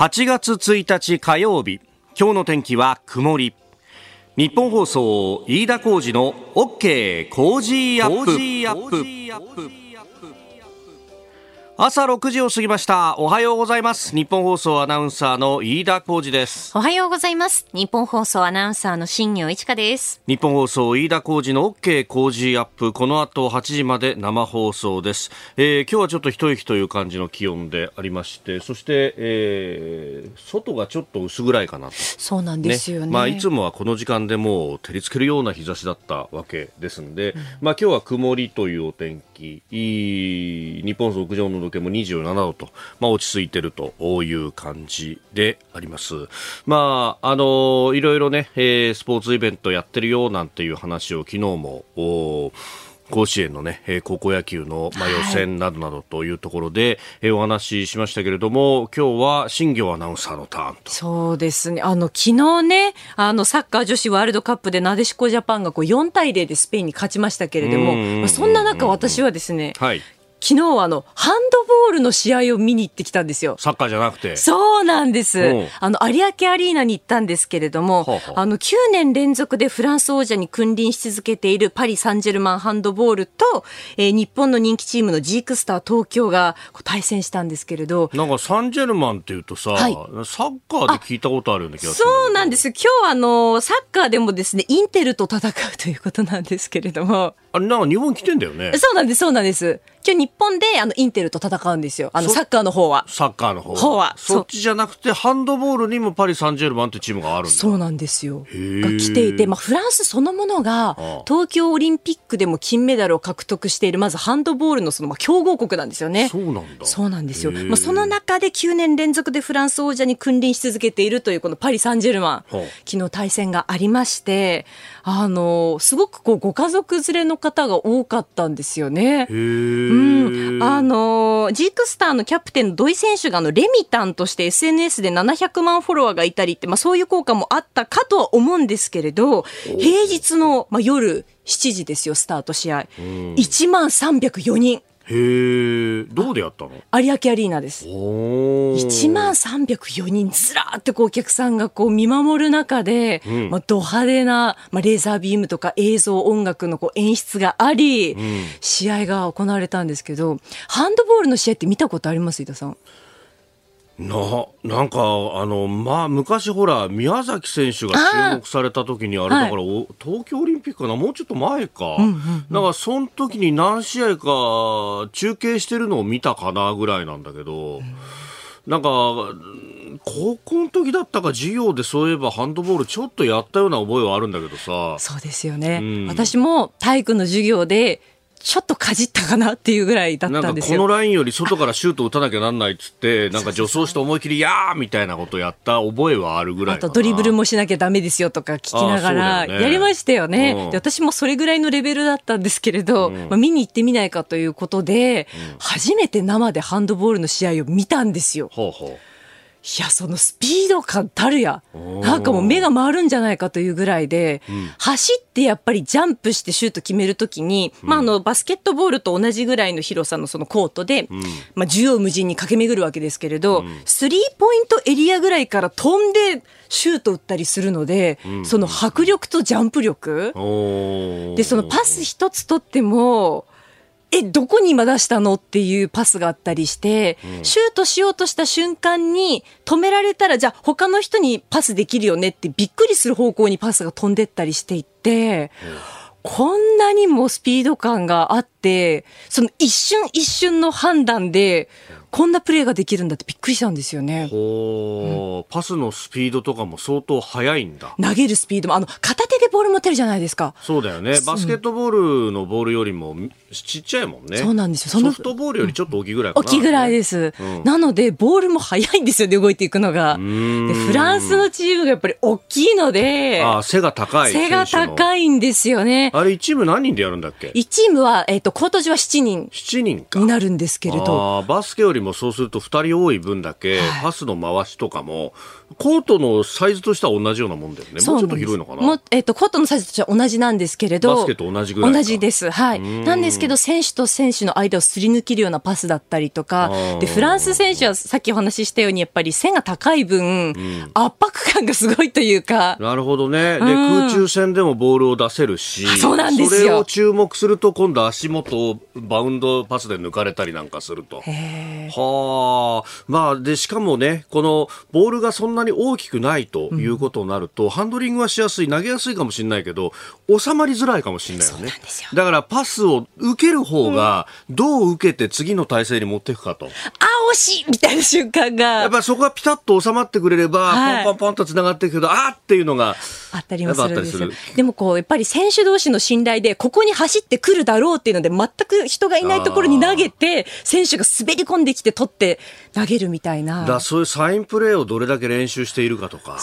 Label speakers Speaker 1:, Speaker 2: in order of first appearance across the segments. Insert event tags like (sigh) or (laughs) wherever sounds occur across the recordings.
Speaker 1: 8月1日火曜日今日の天気は曇り。日本放送飯田浩二の OK 工事アップ。朝6時を過ぎました。おはようございます。日本放送アナウンサーの飯田浩二です。
Speaker 2: おはようございます。日本放送アナウンサーの新業一華です。
Speaker 1: 日本放送飯田浩二の OK 工事アップ。この後8時まで生放送です、えー、今日はちょっと一息という感じの気温でありましてそして、えー、外がちょっと薄暗いかなと。
Speaker 2: そうなんですよね、ね、
Speaker 1: まあいつもはこの時間でもう照りつけるような日差しだったわけですんで、うん、まあ今日は曇りというお天気。いい日本放送屋上のけも27度と、まあ、落ち着いてるという感じであります。まあ、あの、いろいろね、えー、スポーツイベントやってるよなんていう話を昨日も、甲子園のね、高校野球の、まあ、予選などなどというところで、はい、お話ししましたけれども、今日は新業アナウンサーのターンと。
Speaker 2: そうですね。あの、昨日ね、あの、サッカー女子ワールドカップでなでしこジャパンがこう4対0でスペインに勝ちましたけれども、まあ、そんな中私はですね、はい、昨日はあのハンドボールの試合を見に行ってきたんですよ。
Speaker 1: サッカーじゃなくて？
Speaker 2: そうなんです。あの有明アリーナに行ったんですけれども、はあ、あの9年連続でフランス王者に君臨し続けているパリ・サンジェルマンハンドボールと、えー、日本の人気チームのジークスター東京が対戦したんですけれど。
Speaker 1: なんかサンジェルマンっていうとさ、はい、サッカーで聞いたことあるような気がす
Speaker 2: るそうなんです。今日あのサッカーでもですねインテルと戦うということなんですけれども。
Speaker 1: あれなんか日本来てんだよね。
Speaker 2: そうなんですそうなんです。今日日本であのインテルと戦うんですよ。あのサッカーの方は。
Speaker 1: サッカーの方方は。そっちじゃなくてハンドボールにもパリ・サンジェルマンってチームがある。
Speaker 2: そうなんですよ。が来ていて、まあフランスそのものが東京オリンピックでも金メダルを獲得しているまずハンドボールのそのまあ強豪国なんですよね。
Speaker 1: そうなんだ。
Speaker 2: そうなんですよ。まあその中で9年連続でフランス王者に君臨し続けているというこのパリ・サンジェルマン。昨日対戦がありまして、あのすごくこうご家族連れの方が多かったんですよね。
Speaker 1: うん。
Speaker 2: あの、ジークスターのキャプテンの土井選手があのレミタンとして SNS で700万フォロワーがいたりって、まあそういう効果もあったかとは思うんですけれど、平日の、まあ、夜7時ですよ、スタート試合。1万304人。
Speaker 1: へえ、どうでやったの？
Speaker 2: 有明アリーナです。1万304人ずらーってこうお客さんがこう見守る中で、うん、まあ、ド派手な、まあ、レーザービームとか映像音楽のこう演出があり、うん、試合が行われたんですけど、ハンドボールの試合って見たことあります？伊田さん。
Speaker 1: ななんかあのまあ昔ほら宮崎選手が注目された時にあれだから、はい、東京オリンピックかな？もうちょっと前か、うんうんうん、だからその時に何試合か中継してるのを見たかなぐらいなんだけど、うん、なんか高校の時だったか授業でそういえばハンドボールちょっとやったような覚えはあるんだけどさ。
Speaker 2: そうですよね、うん、私も体育の授業でちょっとかじったかなっていうぐらいだったんです
Speaker 1: よ。このラインより外からシュート打たなきゃなんないっつって、なんか助走して思い切り、やーみたいなことやった覚えはあるぐらいあ
Speaker 2: とドリブルもしなきゃダメですよとか聞きながら、やりましたよね、うん、で。私もそれぐらいのレベルだったんですけれど、うん、まあ、見に行ってみないかということで、うん、初めて生でハンドボールの試合を見たんですよ。
Speaker 1: ほうほう
Speaker 2: いや、そのスピード感たるや。なんかもう目が回るんじゃないかというぐらいで、うん、走ってやっぱりジャンプしてシュート決めるときに、うん、まああの、バスケットボールと同じぐらいの広さのそのコートで、うん、まあ縦横無尽に駆け巡るわけですけれど、スリーポイントエリアぐらいから飛んでシュート打ったりするので、その迫力とジャンプ力。で、そのパス一つ取っても、え、どこに今出したの？っていうパスがあったりして、うん、シュートしようとした瞬間に止められたら、じゃあ他の人にパスできるよねってびっくりする方向にパスが飛んでったりしていって、うん、こんなにもスピード感があって、その一瞬一瞬の判断で、こんなプレーができるんだってびっくりしたんですよね。
Speaker 1: ほうん、パスのスピードとかも相当速いんだ。
Speaker 2: 投げるスピードも、あの、片手でボール持てるじゃないですか。
Speaker 1: そうだよね。バスケットボールのボールよりもちっちゃいもんね。
Speaker 2: そうなんですよ。
Speaker 1: ソフトボールよりちょっと大きいぐらいか
Speaker 2: な。大きいぐらいです。うん、なので、ボールも速いんですよね、動いていくのが。でフランスのチームがやっぱり大きいので、
Speaker 1: あ背が高い。
Speaker 2: 背が高いんですよね。
Speaker 1: あれ、1チーム何人でやるんだっけ
Speaker 2: ?1 チームは、えっ、ー、と、コート時は7人。
Speaker 1: 7人か。
Speaker 2: になるんですけれど。
Speaker 1: あバスケよりもそうすると2人多い分だけ、パスの回しとかも、コートのサイズとしては同じようなもんだよね。もうちょっと広いのかな？も
Speaker 2: えっ、ー、と、コートのサイズとしては同じなんですけれど。
Speaker 1: バスケと同じぐらい
Speaker 2: 同じです。はい。なんですけど、選手と選手の間をすり抜けるようなパスだったりとか、で、フランス選手はさっきお話ししたように、やっぱり背が高い分、うん、圧迫感がすごいというか。
Speaker 1: なるほどね。で、空中戦でもボールを出せるし、
Speaker 2: そうなんですよ。そ
Speaker 1: れを注目すると、今度足元をバウンドパスで抜かれたりなんかすると。はあ。まあ、で、しかもね、このボールがそんなに大きくないということになると、うん、ハンドリングはしやすい、投げやすいかもしれないけど、収まりづらいかもしれないよね。だからパスを受ける方が、どう受けて次の体勢に持っていくかと。うん、あ、
Speaker 2: 惜しいみたいな瞬間が。
Speaker 1: やっぱそこがピタッと収まってくれれば、はい、ポンポンポンと繋がっていくけど、あっていうのが。
Speaker 2: あったりもするんですよ。でもこう、やっぱり選手同士の信頼で、ここに走ってくるだろうっていうので、全く人がいないところに投げて、選手が滑り込んできて取って投げるみたいな。
Speaker 1: だそういうサインプレーをどれだけ練習しているかとか。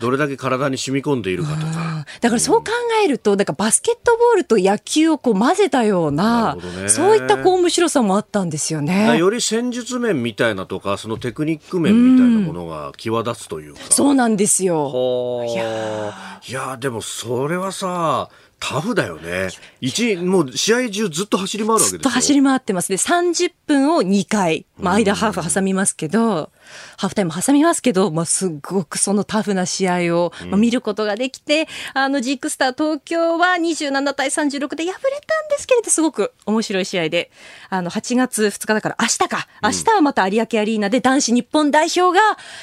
Speaker 1: どれだけ体に染み込んでいるかとか。
Speaker 2: だからそう考えると、だからバスケットボールと野球をこう混ぜたような、なそういったこう面白さもあったんですよね。
Speaker 1: より戦術面みたいなとか、そのテクニック面みたいなものが際立つというか。
Speaker 2: うそうなんですよ。
Speaker 1: いやいやでもそれはさ、タフだよね。一、もう試合中ずっと走り回るわけですよ。ずっ
Speaker 2: と走り回ってます。で、30分を2回。まあ、間ハーフ挟みますけど、ハーフタイム挟みますけど、まあ、すごくそのタフな試合を、まあ、見ることができて、あの、ジークスター東京は27対36で敗れたんですけれど、すごく面白い試合で、あの、8月2日だから明日か。明日はまた有明アリーナで男子日本代表が、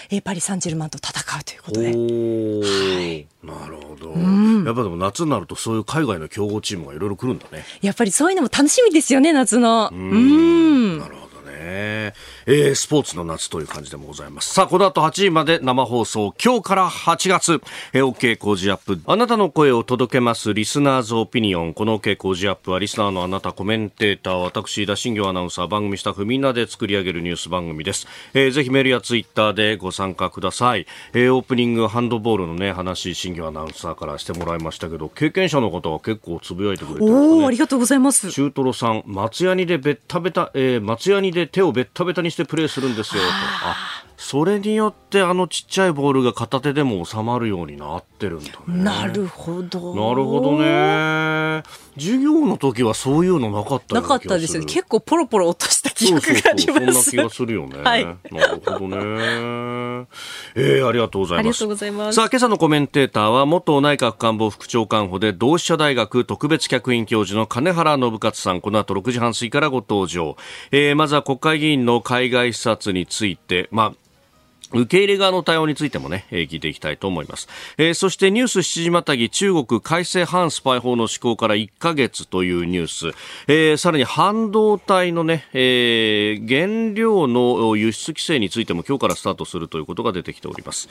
Speaker 2: えパリ・サンジェルマンと戦うということで。
Speaker 1: はい、なるほど、うん、やっぱでも夏になるとそういう海外の強豪チームがいろいろ来るんだね。
Speaker 2: やっぱりそういうのも楽しみですよね、夏の。
Speaker 1: うん。なるほど。ね。えー、スポーツの夏という感じでもございます。さあ、この後8時まで生放送、今日から8月、えー、OK 工事アップ。あなたの声を届けます、リスナーズオピニオン。この OK 工事アップは、リスナーのあなた、コメンテーター、私、田新行アナウンサー、番組スタッフ、みんなで作り上げるニュース番組です。えー、ぜひメールやツイッターでご参加ください。えー、オープニング、ハンドボールのね、話、新行アナウンサーからしてもらいましたけど、経験者の方は結構つぶやいてくれてね、
Speaker 2: おありがとうございます。
Speaker 1: 中トロさん、松ヤニでべったべた、えー、松ヤニで手をべったべたにしてプレーするんですよと。あそれによってあのちっちゃいボールが片手でも収まるようになってるんだね。
Speaker 2: なるほど。
Speaker 1: なるほどね。授業の時はそういうのなかった
Speaker 2: なかったですよ。結構ポロポロ落とした記憶があります。そ
Speaker 1: んな気がするよね。はい。なるほどね。えー、ありがとうございます。あり
Speaker 2: がとうございます。
Speaker 1: さあ、今朝のコメンテーターは元内閣官房副長官補で同志社大学特別客員教授の金原信勝さん。この後6時半過ぎからご登場。えー、まずは国会議員の海外視察について、まあ、受け入れ側の対応についてもね、え、聞いていきたいと思います。えー、そしてニュース7時またぎ中国改正反スパイ法の施行から1ヶ月というニュース、えー、さらに半導体のね、え、原料の輸出規制についても今日からスタートするということが出てきております。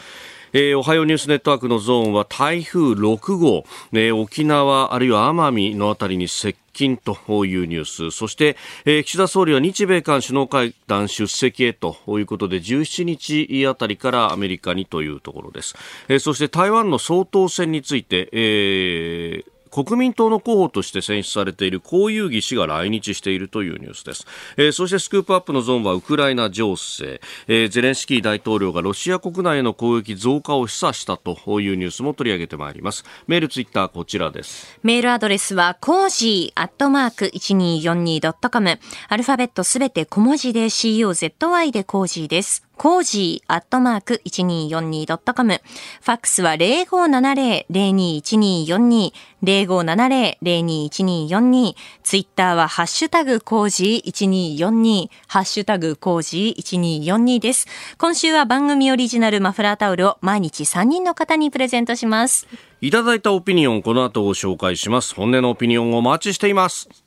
Speaker 1: え、おはようニュースネットワークのゾーンは台風6号、え、沖縄あるいは奄美のあたりに接近というニュース。そして、えー、岸田総理は日米韓首脳会談出席へということで17日あたりからアメリカにというところです、えー、そして台湾の総統選について、えー国民党の候補として選出されている江遊義氏が来日しているというニュースです、えー、そしてスクープアップのゾーンはウクライナ情勢、えー、ゼレンスキー大統領がロシア国内への攻撃増加を示唆したというニュースも取り上げてまいります。メールツイッターこちらです。
Speaker 2: メールアドレスはコージーアットマーク 1242.com アルファベットすべて小文字で COZY でコージーです。コージーアットマーク 1242.com。ファックスは0570-021242。0570-021242。ツイッターはハッシュタグコージー1242。ハッシュタグコージー1242です。今週は番組オリジナルマフラータオルを毎日3人の方にプレゼントします。
Speaker 1: いただいたオピニオン、この後ご紹介します。本音のオピニオンをお待ちしています。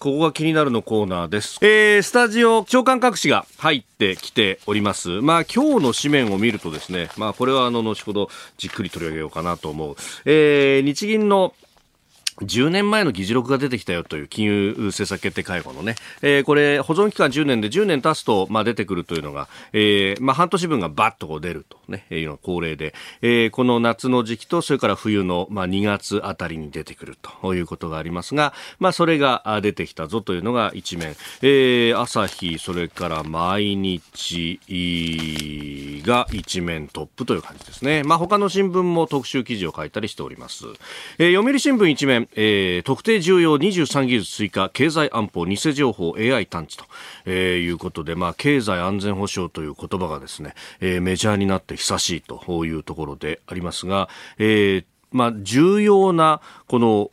Speaker 1: ここが気になるのコーナーです。えー、スタジオ、長官各紙が入ってきております。まあ、今日の紙面を見るとですね、まあ、これはあの、後ほどじっくり取り上げようかなと思う。えー、日銀の10年前の議事録が出てきたよという金融政策決定会合のね、えー、これ保存期間10年で10年経つと、まあ、出てくるというのが、えー、まあ、半年分がバッとこう出るとね、いうのが恒例で、えー、この夏の時期とそれから冬の、まあ、2月あたりに出てくるということがありますが、まあ、それが出てきたぞというのが一面、えー、朝日、それから毎日が一面トップという感じですね。まあ他の新聞も特集記事を書いたりしております。えー、読売新聞一面、えー、特定重要23技術追加、経済安保、偽情報、AI 探知と、えー、いうことで、まあ経済安全保障という言葉がですね、えー、メジャーになって久しいというところでありますが、えー、まあ、重要なこの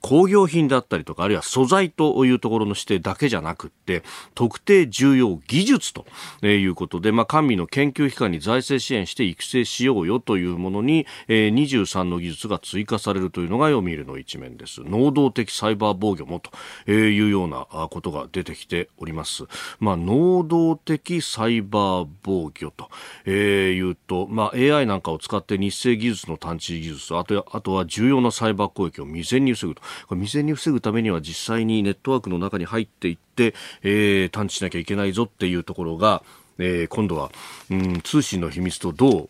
Speaker 1: 工業品だったりとかあるいは素材というところの指定だけじゃなくって特定重要技術ということで、まあ、官民の研究機関に財政支援して育成しようよというものに、えー、23の技術が追加されるというのが読売の一面です。能動的サイバー防御もというようなことが出てきております、まあ、能動的サイバー防御というと、まあ、AI なんかを使って日清技術の探知技術あとあとは重要なサイバー攻撃を未然に防ぐとこれ未然に防ぐためには実際にネットワークの中に入っていって、えー、探知しなきゃいけないぞっていうところがえー、今度は、うん、通信の秘密とど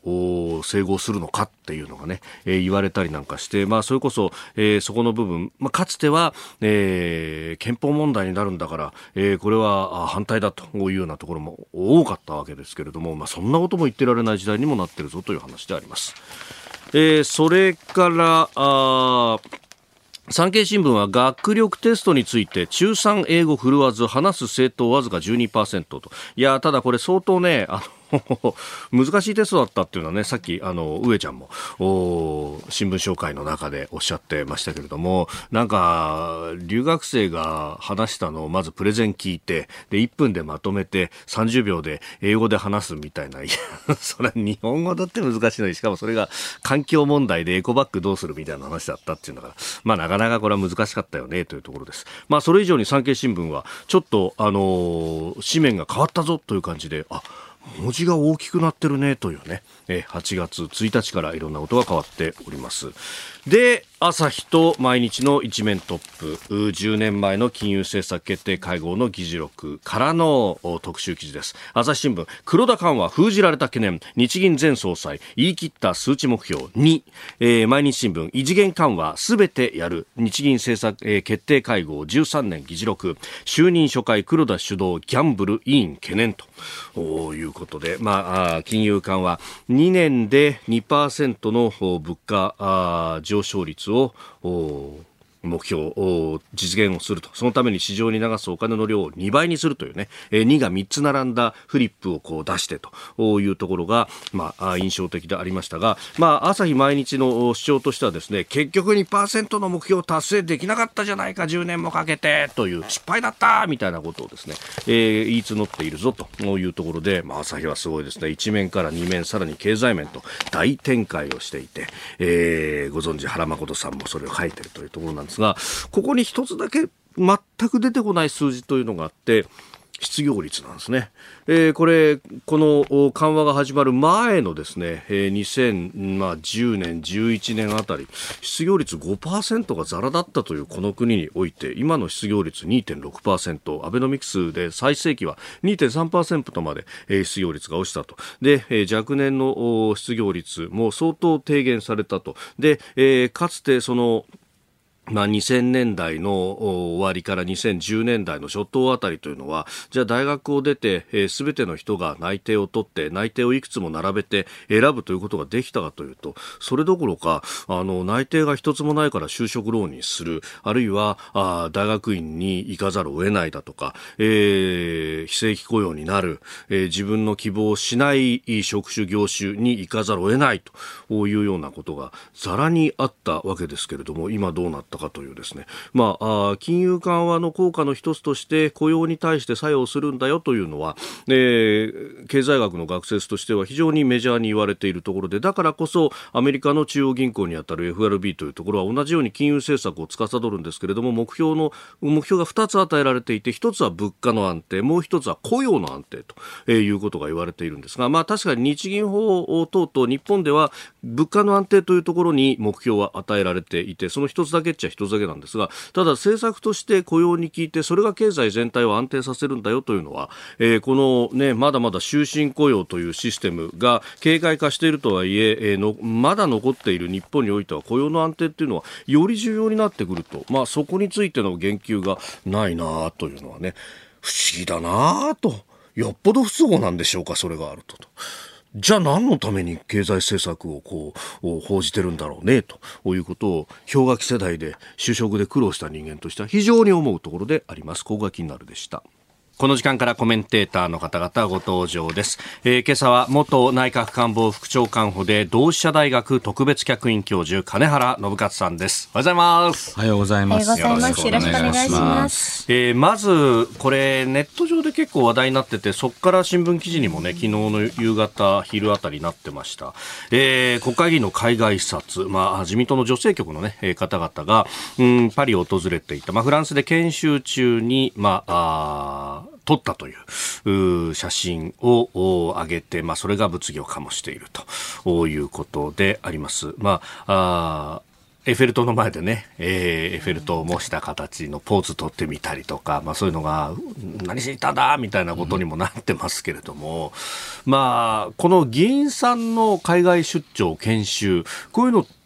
Speaker 1: う整合するのかっていうのがね、えー、言われたりなんかして、まあ、それこそ、えー、そこの部分、まあ、かつては、え、憲法問題になるんだから、え、これは反対だというようなところも多かったわけですけれども、まあ、そんなことも言ってられない時代にもなってるぞという話であります。えー、それからあ産経新聞は学力テストについて中3英語振るわず話す政党わずか12%と。いやただこれ相当ねあの (laughs) 難しいテストだったっていうのはね、さっき、あの、上ちゃんも、新聞紹介の中でおっしゃってましたけれども、なんか、留学生が話したのをまずプレゼン聞いて、で、1分でまとめて30秒で英語で話すみたいな、(laughs) いや、それ日本語だって難しいのに、しかもそれが環境問題でエコバッグどうするみたいな話だったっていうんだから、まあなかなかこれは難しかったよね、というところです。まあそれ以上に産経新聞は、ちょっと、あのー、紙面が変わったぞという感じで、あ、文字が大きくなってるねというね、え8月1日からいろんなことが変わっております。で、朝日と毎日の一面トップ、10年前の金融政策決定会合の議事録からの特集記事です。朝日新聞、黒田緩和封じられた懸念、日銀前総裁、言い切った数値目標。2、えー、毎日新聞、異次元緩和すべてやる、日銀政策、えー、決定会合。13年議事録、就任初回黒田主導、ギャンブル委員懸念と。いうことで、まあ、金融緩和、2年で2%の物価上上昇率を目標を実現をすると。そのために市場に流すお金の量を2倍にするというね、え2が3つ並んだフリップをこう出してと。いうところが、まあ、印象的でありましたが、まあ、朝日毎日の主張としてはですね結局2%の目標を達成できなかったじゃないか。10年もかけてという失敗だったみたいなことをですね、えー、言い募っているぞと。いうところで、まあ、朝日はすごいですね。1面から2面さらに経済面と大展開をしていて、えー、ご存知原誠さんもそれを書いてるというところなんですですが、ここに一つだけ全く出てこない数字というのがあって、失業率なんですね。えー、これ、この緩和が始まる前のですね、えー、2010年、11年あたり、失業率5%がザラだったというこの国において、今の失業率2.6%、アベノミクスで最盛期は2.3%まで、えー、失業率が落ちたと。で、えー、若年の失業率も相当低減されたと。で、えー、かつてその、まあ、2000年代の終わりから2010年代の初頭あたりというのは、じゃあ大学を出て、す、えー、べ、ての人が内定を取って、内定をいくつも並べて選ぶということができたかというと、それどころか、あの、内定が一つもないから就職浪人する、あるいは、あ大学院に行かざるを得ないだとか、えー、非正規雇用になる、えー、自分の希望をしない職種業種に行かざるを得ないというようなことがざらにあったわけですけれども、今どうなった？かというですね、まあ、金融緩和の効果の一つとして雇用に対して作用するんだよというのは、えー、経済学の学説としては非常にメジャーに言われているところでだからこそアメリカの中央銀行にあたる FRB というところは同じように金融政策を司るんですけれども目標の目標が2つ与えられていて1つは物価の安定もう1つは雇用の安定とえいうことが言われているんですが、まあ、確かに日銀法等々日本では物価の安定というところに目標は与えられていてその1つだけっちゃ一つだけなんですがただ政策として雇用に効いてそれが経済全体を安定させるんだよというのは、えー、この、ね、まだまだ終身雇用というシステムが警戒化しているとはいええー、のまだ残っている日本においては雇用の安定というのはより重要になってくると、まあ、そこについての言及がないなというのはね不思議だなとよっぽど不都合なんでしょうかそれがあるとと。じゃあ何のために経済政策をこう報じてるんだろうねということを氷河期世代で就職で苦労した人間としては非常に思うところであります。ここが気になるでした。この時間からコメンテーターの方々ご登場です。えー、今朝は元内閣官房副長官補で同志社大学特別客員教授金原信勝さんです。おはようございます。
Speaker 3: おはようございます。
Speaker 2: よろしくお願いします。
Speaker 1: えー、まずこれネット上で結構話題になってて、そこから新聞記事にもね昨日の夕方昼あたりになってました。えー、国会議員の海外視察、まあ自民党の女性局のね方々がうんパリを訪れていた、まあフランスで研修中にまああ撮ったという写真を上げて、まあ、それが物議を醸しているということであります。まあ、あエッフェル塔の前でね、えー、エッフェル塔を模した形のポーズ取ってみたりとか、まあそういうのが、何しにたんだみたいなことにもなってますけれども、うん、まあ、この議員さんの海外出張研修、こういうのって、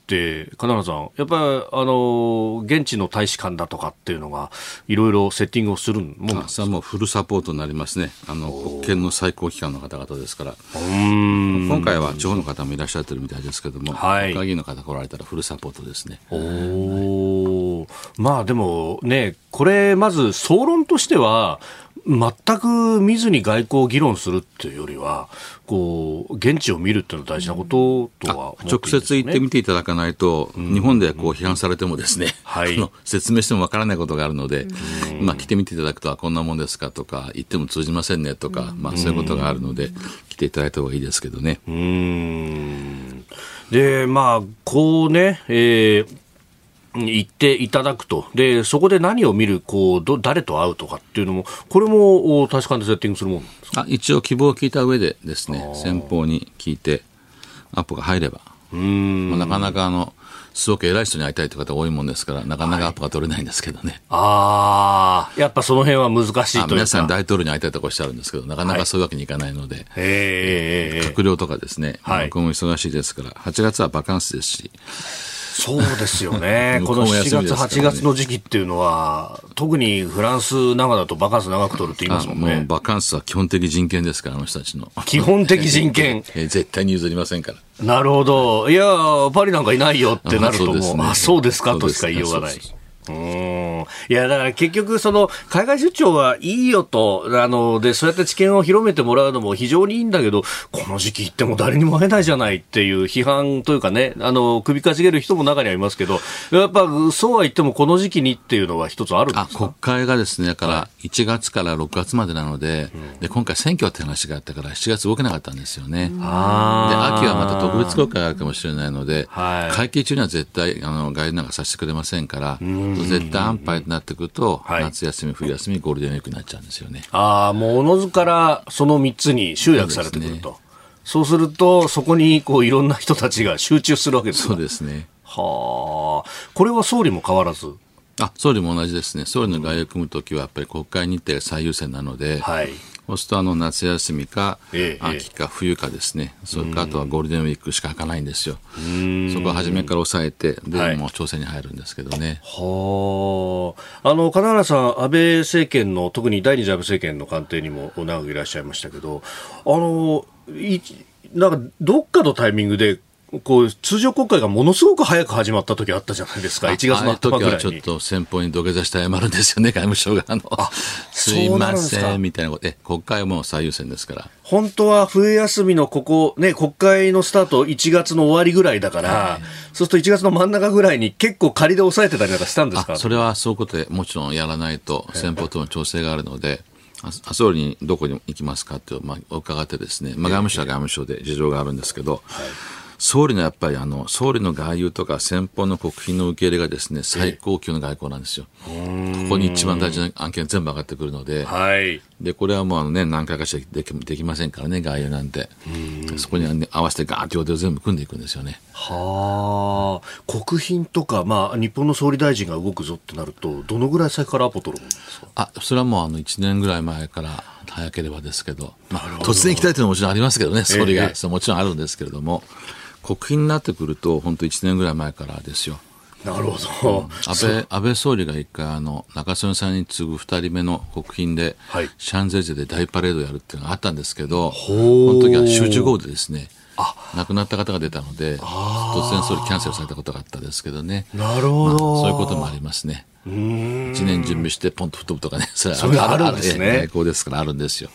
Speaker 1: 金原さん、やっぱり、あの、現地の大使館だとかっていうのが、いろいろセッティングをするもん
Speaker 3: ですか？もうフルサポートになりますね。あの、国権の最高機関の方々ですから。今回は地方の方もいらっしゃってるみたいですけども、はい、国会議員の方来られたらフルサポートですね。
Speaker 1: おまあでもね、これ、まず総論としては、全く見ずに外交を議論するっていうよりは、こう、現地を見るっていうのは大事なこととは、
Speaker 3: ね、直接行ってみていただかないと、うん、日本でこう批判されてもですね、はい、(laughs) 説明してもわからないことがあるので、うん、まあ来てみていただくと、こんなもんですかとか、行っても通じませんねとか、まあそういうことがあるので、来ていただいた方がいいですけどね。
Speaker 1: うん。で、まあ、こうね、えー、行っていただくと。で、そこで何を見る、こう、ど、誰と会うとかっていうのも、これも確かにセッティングするもんですか？
Speaker 3: あ一応希望を聞いた上でですね、先方に聞いて、アポが入れば。うん。まあ、なかなかあの、すごく偉い人に会いたいという方多いもんですから、なかなかアポが取れないんですけどね。
Speaker 1: はい、ああ、やっぱその辺は難しいというか
Speaker 3: 皆さん大統領に会いたいとかおっしゃるんですけど、なかなかそういうわけにいかないので、はい、閣僚とかですね、はい、僕も忙しいですから、8月はバカンスですし、
Speaker 1: そうですよね。(laughs) この7月、8月の時期っていうのは、特にフランス長だとバカンス長く取るって言いますもんね。もう
Speaker 3: バカンスは基本的人権ですから、あの人たちの。
Speaker 1: 基本的人権。
Speaker 3: え (laughs) 絶対に譲りませんから。
Speaker 1: なるほど。いや、パリなんかいないよってなるともう、あ、そうですか？としか言いようがない。うん。いや、だから結局、その、海外出張はいいよと、あの、で、そうやって知見を広めてもらうのも非常にいいんだけど、この時期行っても誰にも会えないじゃないっていう批判というかね、あの、首かしげる人も中にはいますけど、やっぱ、そうは言ってもこの時期にっていうのは一つあるんですか？
Speaker 3: 国会がですね、だから1月から6月までなので、うん、で、今回選挙って話があったから7月動けなかったんですよね。で、秋はまた特別国会があるかもしれないので、はい、会期中には絶対、あの、外遊なんかさせてくれませんから、うん絶対安牌となってくると、はい、夏休み、冬休み、ゴールデンウィークになっちゃうんですよね。
Speaker 1: ああ、もうおのずからその3つに集約されてくると。そうすると、そこにこういろんな人たちが集中するわけです
Speaker 3: そうですね。
Speaker 1: はあ。これは総理も変わらず？
Speaker 3: あ総理も同じですね。総理の外遊を組むときはやっぱり国会日程が最優先なので、はい、そうするとあの夏休みか、ええ、秋か冬かですね、それかあとはゴールデンウィークしか開かないんですよ。そこは初めから抑えて、で、はい、もう調整に入るんですけどね。
Speaker 1: はあ。あの、金原さん、安倍政権の、特に第二次安倍政権の官邸にも長くいらっしゃいましたけど、あの、いなんかどっかのタイミングでこう通常国会がものすごく早く始まった時あったじゃないですか、1月の頭ぐらいに。
Speaker 3: 時はちょっと先方に土下座して謝るんですよね、外務省が。あのすいませんみたいなこと、え国会はもう最優先ですから。
Speaker 1: 本当は冬休みのここ、ね、国会のスタート1月の終わりぐらいだから、はい、そうすると1月の真ん中ぐらいに結構仮で抑えてたりなんかしたんですか？
Speaker 3: それはそういうことでもちろんやらないと、先方との調整があるので。総理にどこに行きますかって、まあ、伺ってですね、まあ、外務省は外務省で事情があるんですけど、はい総理のやっぱりあの総理の外遊とか先方の国賓の受け入れがですね最高級の外交なんですよ。ここに一番大事な案件全部上がってくるので、はい、でこれはもうあの、ね、何回かしかできできませんからね外遊なんて。そこに、ね、合わせてガーッと予定を全部組んでいくんですよね。
Speaker 1: はあ。国賓とか、まあ、日本の総理大臣が動くぞってなるとどのぐらい先からアポ取るんですか？
Speaker 3: あそれはもうあの1年ぐらい前から早ければですけど、まあ、突然行きたいというのももちろんありますけどね総理が、ええ、もちろんあるんですけれども。国賓になってくると、本当1年ぐらい前からですよ。
Speaker 1: なるほど。
Speaker 3: 安倍、安倍総理が一回、あの、中曽根さんに次ぐ二人目の国賓で、
Speaker 1: はい
Speaker 3: シャンゼリゼで大パレードやるっていうのがあったんですけど、
Speaker 1: ほ
Speaker 3: こ
Speaker 1: う
Speaker 3: の時は集中豪雨でですね、亡くなった方が出たので、突然総理キャンセルされたことがあったんですけどね。
Speaker 1: なるほど。
Speaker 3: そういうこともありますね。一年準備してポンと吹っ飛ぶとかね、(laughs) それ
Speaker 1: そういうのあるんですね
Speaker 3: ええ外交ですからあるんですよ。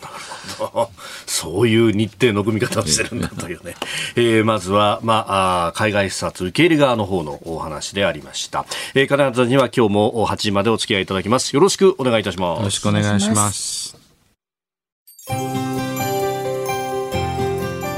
Speaker 3: (laughs)
Speaker 1: そういう日程の組み方をしてるんだというね。(laughs) えーまずは、まあ、海外視察受け入れ側の方のお話でありました。えー、兼原さんには今日も8時までお付き合いいただきます。よろしくお願いいたします。
Speaker 3: よろしくお願いします。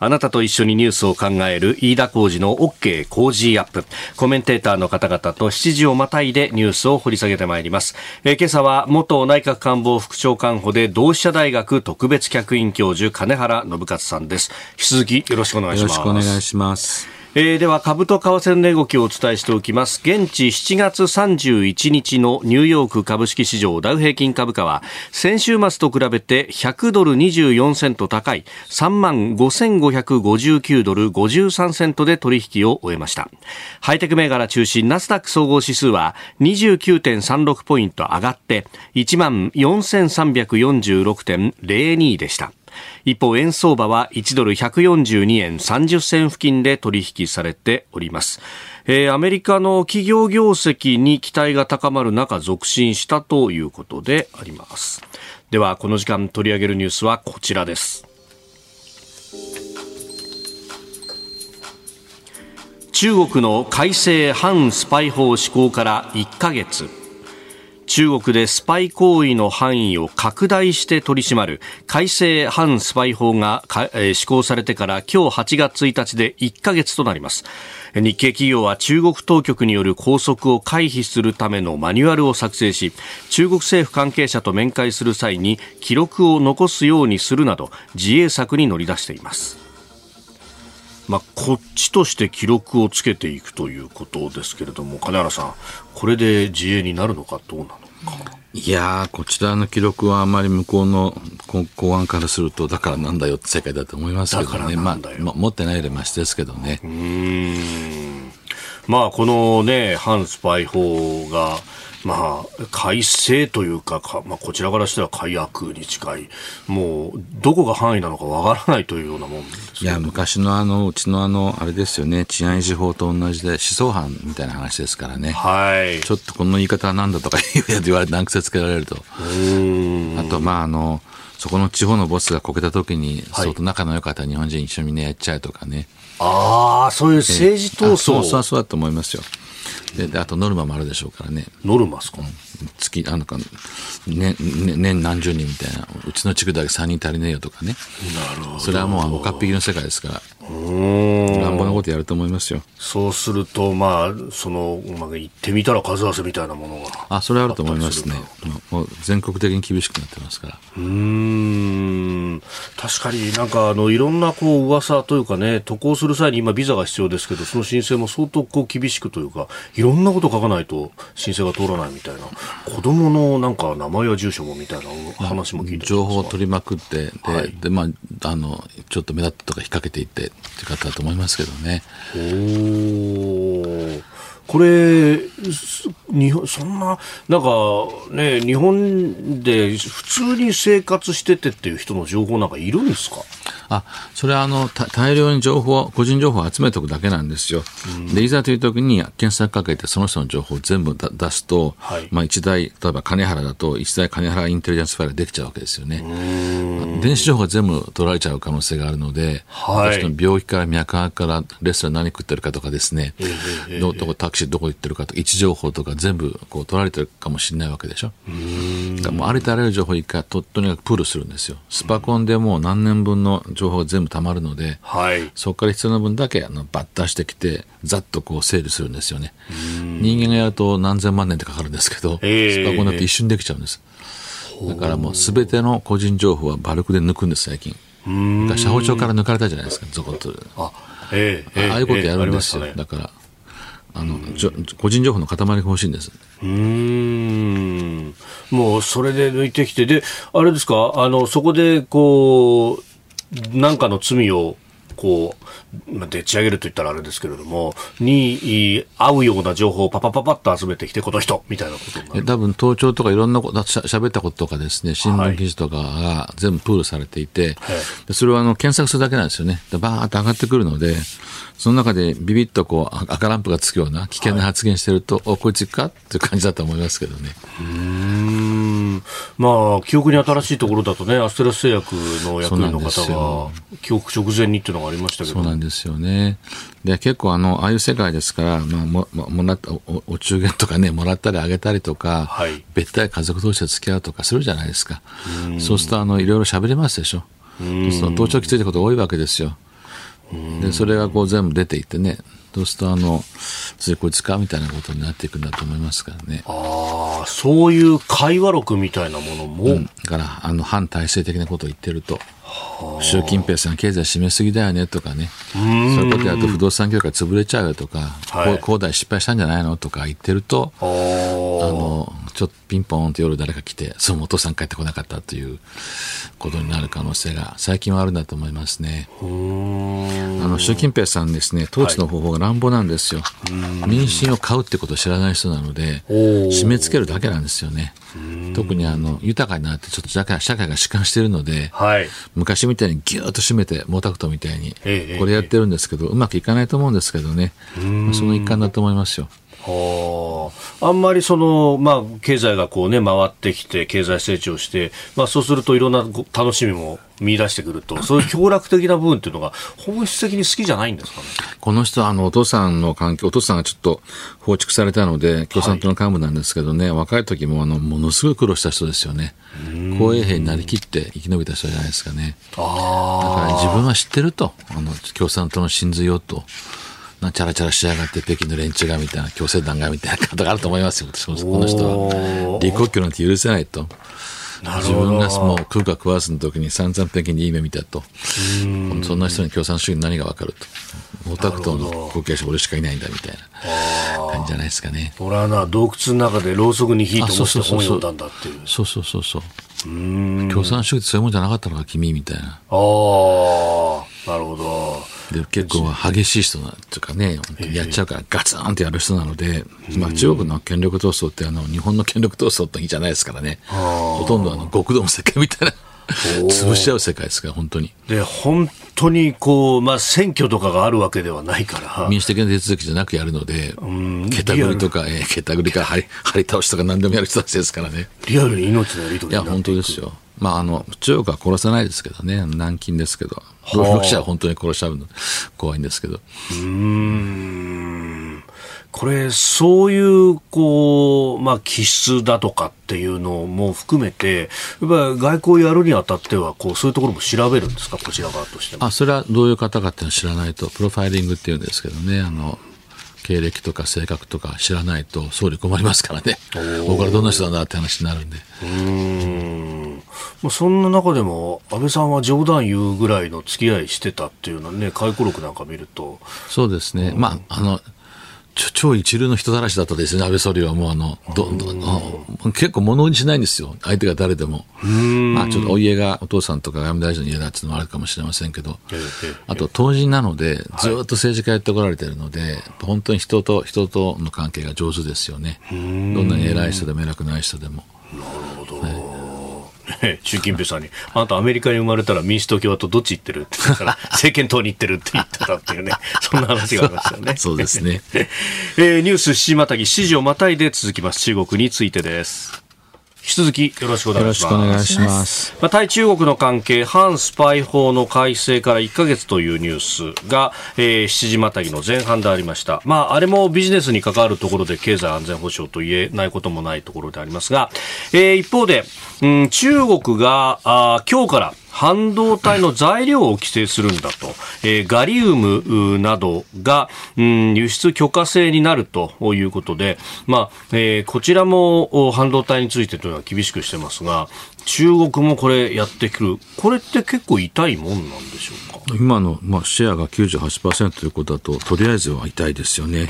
Speaker 1: あなたと一緒にニュースを考える飯田浩二の OK 工事アップ。コメンテーターの方々と7時をまたいでニュースを掘り下げてまいります。えー今朝は元内閣官房副長官補で同志社大学特別客員教授金原信勝さんです。引き続きよろしくお願いします。
Speaker 3: よろしくお願いします。
Speaker 1: えーでは株と為替の値動きをお伝えしておきます。現地7月31日のニューヨーク株式市場ダウ平均株価は先週末と比べて100ドル24セント高い3万5559ドル53セントで取引を終えました。ハイテク銘柄中心ナスダック総合指数は29.36ポイント上がって1万4346.02でした。一方、円相場は1ドル142円30銭付近で取引されております。えーアメリカの企業業績に期待が高まる中、続伸したということであります。では、この時間取り上げるニュースはこちらです。中国の改正反スパイ法施行から1ヶ月。中国でスパイ行為の範囲を拡大して取り締まる改正反スパイ法がえー施行されてから今日8月1日で1ヶ月となります。日系企業は中国当局による拘束を回避するためのマニュアルを作成し、中国政府関係者と面会する際に記録を残すようにするなど自衛策に乗り出しています。まあ、こっちとして記録をつけていくということですけれども、金原さん、これで自衛になるのかどうなの。
Speaker 3: いやー、こちらの記録はあまり向こうのこ公安からすると、だからなんだよって世界だと思いますけどね。まあま持ってないよりましですけどね。
Speaker 1: まあ、このね、反スパイ法が、まあ、改正というか、かまあ、こちらからしたら改悪に近い、もう、どこが範囲なのかわからないというようなもんです
Speaker 3: いや、昔のあの、うちのあの、あれですよね、治安維持法と同じで、思想犯みたいな話ですからね。
Speaker 1: はい。
Speaker 3: ちょっとこの言い方は何だとか言われて、難癖つけられると。あと、まあ、あの、そこの地方のボスがこけた時に、
Speaker 1: はい
Speaker 3: 相当仲の良かった日本人一緒にみんなやっちゃうとかね。
Speaker 1: ああ、そういう政治闘
Speaker 3: あそうそう
Speaker 1: 争、
Speaker 3: そうだと思いますよ。で、であとノルマもあるでしょうからね。
Speaker 1: ノルマですか、
Speaker 3: 月、あのか、年、年年何十人みたいな。うちの地区だけ3人足りねえよとかね。
Speaker 1: なるほど。
Speaker 3: それはもうおかっぴきの世界ですから。
Speaker 1: うーん
Speaker 3: 乱暴なことやると思いますよ。
Speaker 1: そうすると、まあ、その、まあ、行ってみたら数合わせみたいなものが。
Speaker 3: あ、それはあると思いますね。もう全国的に厳しくなってますから。
Speaker 1: うーん確かになんかあのいろんなこう噂というかね渡航する際に今ビザが必要ですけどその申請も相当こう厳しくというかいろんなこと書かないと申請が通らないみたいな子供のなんか名前や住所もみたいな話も聞いて
Speaker 3: 情報を取りまくって、で、
Speaker 1: はい
Speaker 3: で、まあ、あの、ちょっと目立ったとか引っ掛けていってって方だと思いますけどね。
Speaker 1: おこれ、日本、そんな、なんかね、日本で普通に生活しててっていう人の情報なんかいるんですか？
Speaker 3: あ、それはあの、大量に情報、個人情報を集めておくだけなんですよ。で、いざという時に検索かけてその人の情報を全部出すと、はい、まあ一台、例えば金原だと一台金原インテリジェンスファイルができちゃうわけですよね。電子情報が全部取られちゃう可能性があるので、はい、病気から脈拍からレストラン何食ってるかとかですね、えー、どこタクシーどこ行ってるかとか、位置情報とか全部こう取られてるかもしれないわけでしょ。うもうありとあらゆる情報を一回ととにかくプールするんですよ。スパコンでもう何年分の情報が全部たまるので、はい、そこから必要な分だけあのバッタしてきて、ざっとこう整理するんですよね。人間がやると何千万年ってかかるんですけど、スパコンだって一瞬できちゃうんです。だからもうすべての個人情報はバルクで抜くんです、最近。社保庁から抜かれたじゃないですか、ゾコッと。あ,、えー、ああいうことやるんですよ。えーね、だから、あの個人情報の塊が欲しいんです。
Speaker 1: うんもうそれで抜いてきて、で、あれですか、あのそこでこう、なんかの罪をこう、まあ、でっち上げると言ったらあれですけれども、に合うような情報をパパパパッと集めてきて、この人みたいなこと
Speaker 3: 多分、盗聴とかいろんなこと、しゃ喋ったこととかですね、新聞記事とかが全部プールされていて、はい、それはあの検索するだけなんですよね。バーっと上がってくるので、その中でビビッとこう赤ランプがつくような危険な発言してると、はい、おこいつかっていう感じだと思いますけどね。
Speaker 1: うんまあ、記憶に新しいところだとね、アステラス製薬の役員の方が、記憶直前にっていうのがありましたけど
Speaker 3: そうなんですよね。で、結構あの、ああいう世界ですから、まあ、も、もらったお、お中元とかね、もらったりあげたりとか、はい、別体家族同士で付き合うとかするじゃないですか。そうすると、あの、いろいろ喋れますでしょ。そうすると、盗聴きついたこと多いわけですよ。でそれがこう全部出ていってねそうするとあのついこいつかみたいなことになっていくんだと思いますからね。
Speaker 1: ああそういう会話録みたいなものも、うん、
Speaker 3: だからあの反体制的なことを言ってると習近平さん経済締めすぎだよねとかね。そういうことやると不動産業界潰れちゃうよとか、はい、恒大失敗したんじゃないのとか言ってるとあのちょっとピンポンって夜誰か来てそうお父さん帰ってこなかったということになる可能性が最近はあるんだと思いますね。あの習近平さんですね統治の方法が乱暴なんですよ、はい、民心を買うってことを知らない人なので締め付けるだけなんですよね特にあの豊かになってちょっと社会社会が弛緩しているので、はい、昔みたいにぎゅっと締めて毛沢東みたいにこれやってるんですけど、うまくいかないと思うんですけどね、まあ、その一環だと思いますよ。
Speaker 1: あんまりその、まあ、経済がこうね、回ってきて、経済成長して、まあ、そうするといろんな楽しみも見出してくると、そういう強楽的な部分っていうのが、(laughs) 本質的に好きじゃないんですかね？
Speaker 3: この人は、あの、お父さんの環境、お父さんがちょっと放逐されたので、共産党の幹部なんですけどね、はい、若い時も、あの、ものすごい苦労した人ですよね。公衛兵になりきって生き延びた人じゃないですかね。だから自分は知ってると、あの、共産党の真髄をと。なチャラチャラしやがって北京の連中がみたいな強制団がみたいなことがあると思いますよ。この人は。李克強なんて許せないと。自分がもう食うか食わずの時に散々北京にいい目見たと。そんな人に共産主義に何が分かると。毛沢東の後継者俺しかいないんだみたいな。感じじゃないですかね。
Speaker 1: 俺はな洞窟の中でろうそくに火と思って本読んだんだっていう。
Speaker 3: そうそうそうそう。共産主義ってそういうもんじゃなかったのか君みたいな。ああなる
Speaker 1: ほど
Speaker 3: で結構激しい人なんとかね、やっちゃうからガツンってやる人なので、まあ、中国の権力闘争ってあの日本の権力闘争っていいじゃないですからね、ほとんどあの極道の世界みたいな。潰しちゃう世界ですから、本当に。
Speaker 1: で、本当にこう、まあ、選挙とかがあるわけではないから。
Speaker 3: 民主的な手続きじゃなくやるので、けたぐりとか、えー、けたぐりか張り張り倒しとか何でもやる人たちですからね。
Speaker 1: リアルに命のやり取
Speaker 3: りいや、本当ですよ。まあ、あの、中国は殺さないですけどね、軟禁ですけど、ロシアは本当に殺しちゃうの怖いんですけど。うん。
Speaker 1: これ、そういう、こう、まあ、気質だとかっていうのも含めて、やっぱり外交やるにあたっては、こう、そういうところも調べるんですか、こちら側としても。
Speaker 3: あ、それはどういう方かっていうのを知らないと、プロファイリングっていうんですけどね、あの、経歴とか性格とか知らないと総理困りますからね、僕はどんな人なんだって話になるんで。うん
Speaker 1: まあ、そんな中でも、安倍さんは冗談言うぐらいの付き合いしてたっていうのはね、回顧録なんか見ると。
Speaker 3: そうですね、まあ、あの超一流の人たらしだったですね、安倍総理はもうあの、どど結構物にしないんですよ、相手が誰でも。まあちょっとお家がお父さんとか外務大臣の家だっていうのもあるかもしれませんけど、あと当人なので、ずっと政治家やってこられてるので、はい、本当に人と人との関係が上手ですよね。どんなに偉い人でも偉くない人でも。
Speaker 1: なるほど。はいね、(laughs) 習近平さんに、あなたアメリカに生まれたら民主党共和党どっち行ってる？って言ったら、(laughs) 政権党に行ってるって言ってたっていうね、そんな話がありましたよね。(laughs)
Speaker 3: そうですね。
Speaker 1: えー、ニュース7時またぎ、7時をまたいで続きます。中国についてです。引き続きよろしくお願いします。ます。まあ、対中国の関係、反スパイ法の改正から1ヶ月というニュースが、えー、7時またぎの前半でありました。まあ、あれもビジネスに関わるところで経済安全保障と言えないこともないところでありますが、えー、一方で、うん、中国があ今日から半導体の材料を規制するんだと、えー、ガリウムなどが、うん、輸出許可制になるということで、まあえー、こちらも半導体についてというのは厳しくしてますが、中国もこれやってくる、これって結構痛いもんなんでしょうか？
Speaker 3: 今の、まあ、シェアが98%ということだと、とりあえずは痛いですよね。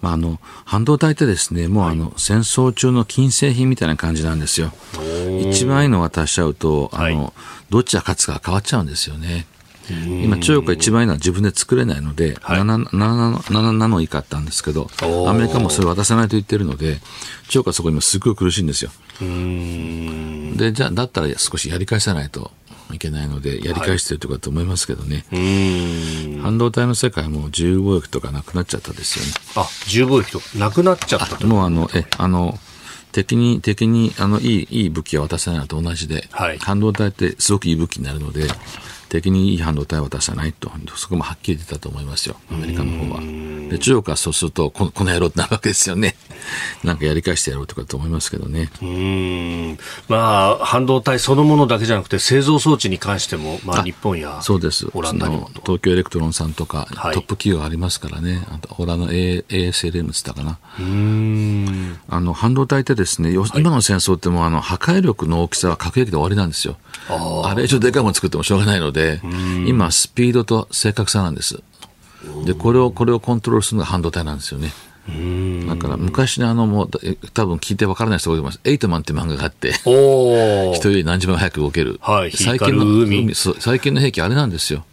Speaker 3: まあ、あの半導体ってですね、もうあの、はい、戦争中の金製品みたいな感じなんですよ。一番いいのが足しちゃうと、あの、はい、どっちが勝つか変わっちゃうんですよね。今、中国が一番いいのは自分で作れないので、はい、7, 7, 7ナノ以下あったんですけど、アメリカもそれ渡さないと言ってるので、中国はそこ今すごい苦しいんですよ。で、じゃあ、だったら少しやり返さないといけないので、やり返してるとかと思いますけどね、はい、半導体の世界も自由貿易とかなくなっちゃったですよね。
Speaker 1: あ自由貿易となくなっちゃった
Speaker 3: もうあの、え、あの、敵に、敵に、あの、いい、いい武器を渡さないのと同じで、はい、半導体ってすごくいい武器になるので、敵にいい半導体を渡さないと、そこもはっきり出たと思いますよ、アメリカの方は。で中国はそうするとこ、この野郎ってなるわけですよね。(laughs) なんかやり返してやろうとかと思いますけどね。
Speaker 1: うんまあ、半導体そのものだけじゃなくて、製造装置に関しても、まあ、日本や
Speaker 3: そうですオランダにも東京エレクトロンさんとか、はい、トップ企業ありますからね、あとオランダの ASLM って言ったかな。うんあの半導体ってですね、今の戦争ってもうあの破壊力の大きさは核兵器で終わりなんですよ。あれ以上でかいもの作ってもしょうがないので、今、スピードと正確さなんです。で、これを、これをコントロールするのが半導体なんですよね。だから昔のあのもう多分聞いてわからない人がいます。エイトマンって漫画があって、(laughs) 人より何十倍早く動ける。
Speaker 1: はい、
Speaker 3: 最近の最近の兵器あれなんですよ。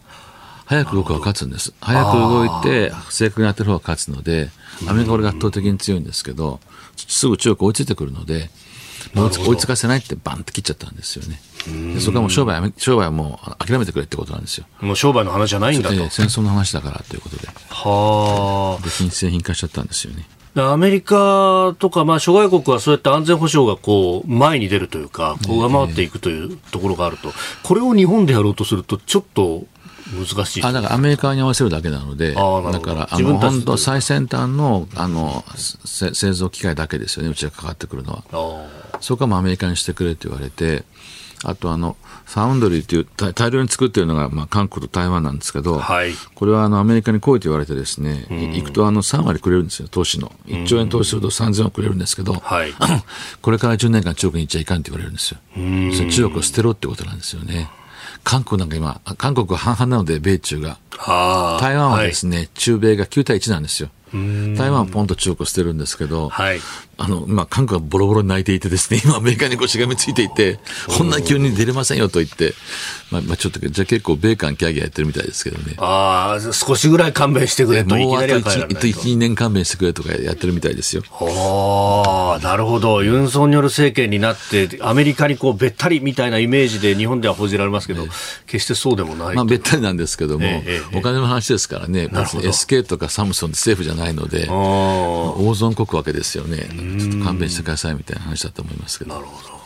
Speaker 3: 早く動くは勝つんです。早く動いて正確に当てる方が勝つので、アメリカこれが圧倒的に強いんですけど、すぐ中国追いついてくるので、追いつかせないってバンって切っちゃったんですよね。そこはもう商売商売はもう諦めてくれってことなんですよ。
Speaker 1: もう商売の話じゃないんだと。
Speaker 3: 戦争の話だからということで。はあ。で、品質製品化しちゃったんですよね。
Speaker 1: アメリカとか、まあ、諸外国はそうやって安全保障がこう前に出るというか、こう上回っていくというところがあると、これを日本でやろうとすると、ちょっと難しい
Speaker 3: あだからアメリカに合わせるだけなので、だからあの本当、最先端のあの製造機械だけですよね、うちがかかってくるのは。そこはもアメリカにしてくれと言われて、あとあの、ファウンドリーという大量に作っているのが、まあ、韓国と台湾なんですけど、はい、これはあのアメリカに来いと言われてですね、行くとあの3割くれるんですよ、投資の。1兆円投資すると3000億くれるんですけど、はい、(laughs) これから10年間中国に行っちゃいかんって言われるんですよ。中国を捨てろってことなんですよね。韓国なんか今、韓国は半々なので、米中が。台湾はですね、はい、中米が9対1なんですよ。台湾はポンと中国捨てるんですけど、はい、あの、まあ、韓国はボロボロに泣いていてですね、今アメリカにこうしがみついていて、こんな急に出れませんよと言って、まあ、まあ、ちょっと、じゃ結構米韓キャギャやってるみたいですけどね。
Speaker 1: ああ、少しぐらい勘弁してくれと、
Speaker 3: もうあと 1, 1, 2年勘弁してくれとかやってるみたいですよ。
Speaker 1: ああ、なるほど。ユン・ソンニョル政権になって、アメリカにこう、べったりみたいなイメージで日本では報じられますけど、え決してそうでもない。
Speaker 3: まあ、べったりなんですけども、えお金の話ですからね、SK とかサムソンって政府じゃないので、大損こくわけですよね。ちょっと勘弁してくださいみたいな話だと思いますけど。
Speaker 1: なるほど。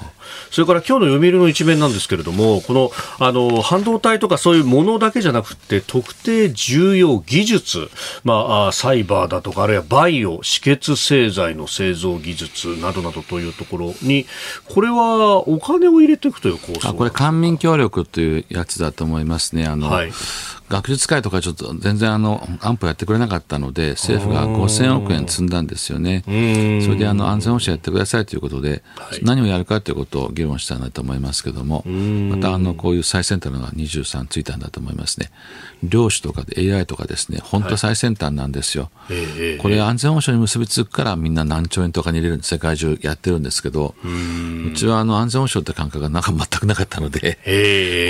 Speaker 1: それから今日の読売の一面なんですけれども、このあの半導体とかそういうものだけじゃなくて、特定重要技術、まあ、サイバーだとか、あるいはバイオ、止血製剤の製造技術などなどというところに、これはお金を入れていくという構想
Speaker 3: これ、官民協力というやつだと思いますね。あの、はい。学術会とかちょっと全然あの安保やってくれなかったので、政府が5000億円積んだんですよね。それであの安全保障やってくださいということで、はい、何をやるかということを議論したんだと思いますけども、またあのこういう最先端のが23ついたんだと思いますね。量子とかで AI とかですね、本当最先端なんですよ。はい、これ安全保障に結びつくからみんな何兆円とかに入れる世界中やってるんですけど、うちはあの安全保障って感覚がなんか全くなかったので、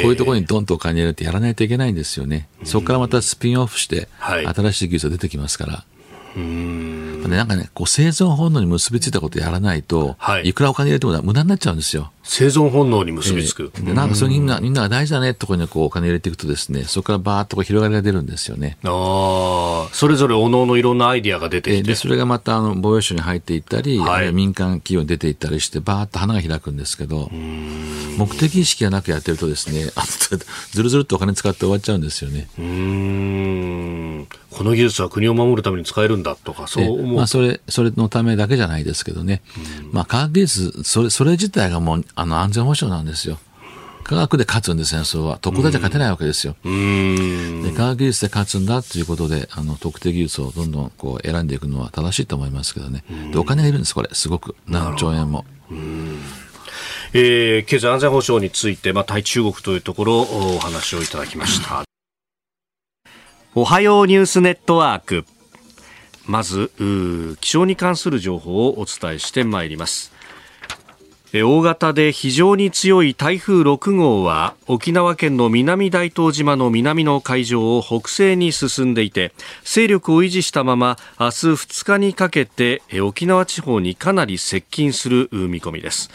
Speaker 3: こういうところにどんとお金入れてやらないといけないんですよね。そこからまたスピンオフして、新しい技術が出てきますから。ね、なんかね、こう生存本能に結びついたことやらないと、
Speaker 1: はい
Speaker 3: い、くらお金入れても無駄になっちゃうんですよ。
Speaker 1: 生存本能に結びつく。
Speaker 3: でなんかそれみんな、みんなが大事だねってところにこうお金入れていくとですね、そこからバーっとこう広がりが出るんですよね。
Speaker 1: ああ、それぞれおのおのいろんなアイディアが出てきて。
Speaker 3: でで、それがまたあの防衛省に入っていったり、
Speaker 1: はい
Speaker 3: 民間企業に出ていったりして、バーっと花が開くんですけど、目的意識がなくやってるとですね、あずるずるっとお金使って終わっちゃうんですよね。
Speaker 1: うーん。この技術は国を守るために使えるんだとか、そう
Speaker 3: で
Speaker 1: 思う。
Speaker 3: まあ、それ、それのためだけじゃないですけどね。まあ、科学技術、それ、それ自体がもう、あの、安全保障なんですよ。科学で勝つんです、戦争は。特大じゃ勝てないわけですよ。
Speaker 1: うーん。
Speaker 3: で科学技術で勝つんだということで、あの、特定技術をどんどんこう選んでいくのは正しいと思いますけどね。で、お金がいるんです、これ。すごく。何兆円も。
Speaker 1: えー経済安全保障について、まあ、対中国というところお話をいただきました。おはようニュースネットワーク。まず、気象に関する情報をお伝えしてまいります。大型で非常に強い台風6号は沖縄県の南大東島の南の海上を北西に進んでいて勢力を維持したまま明日2日にかけて沖縄地方にかなり接近する見込みです。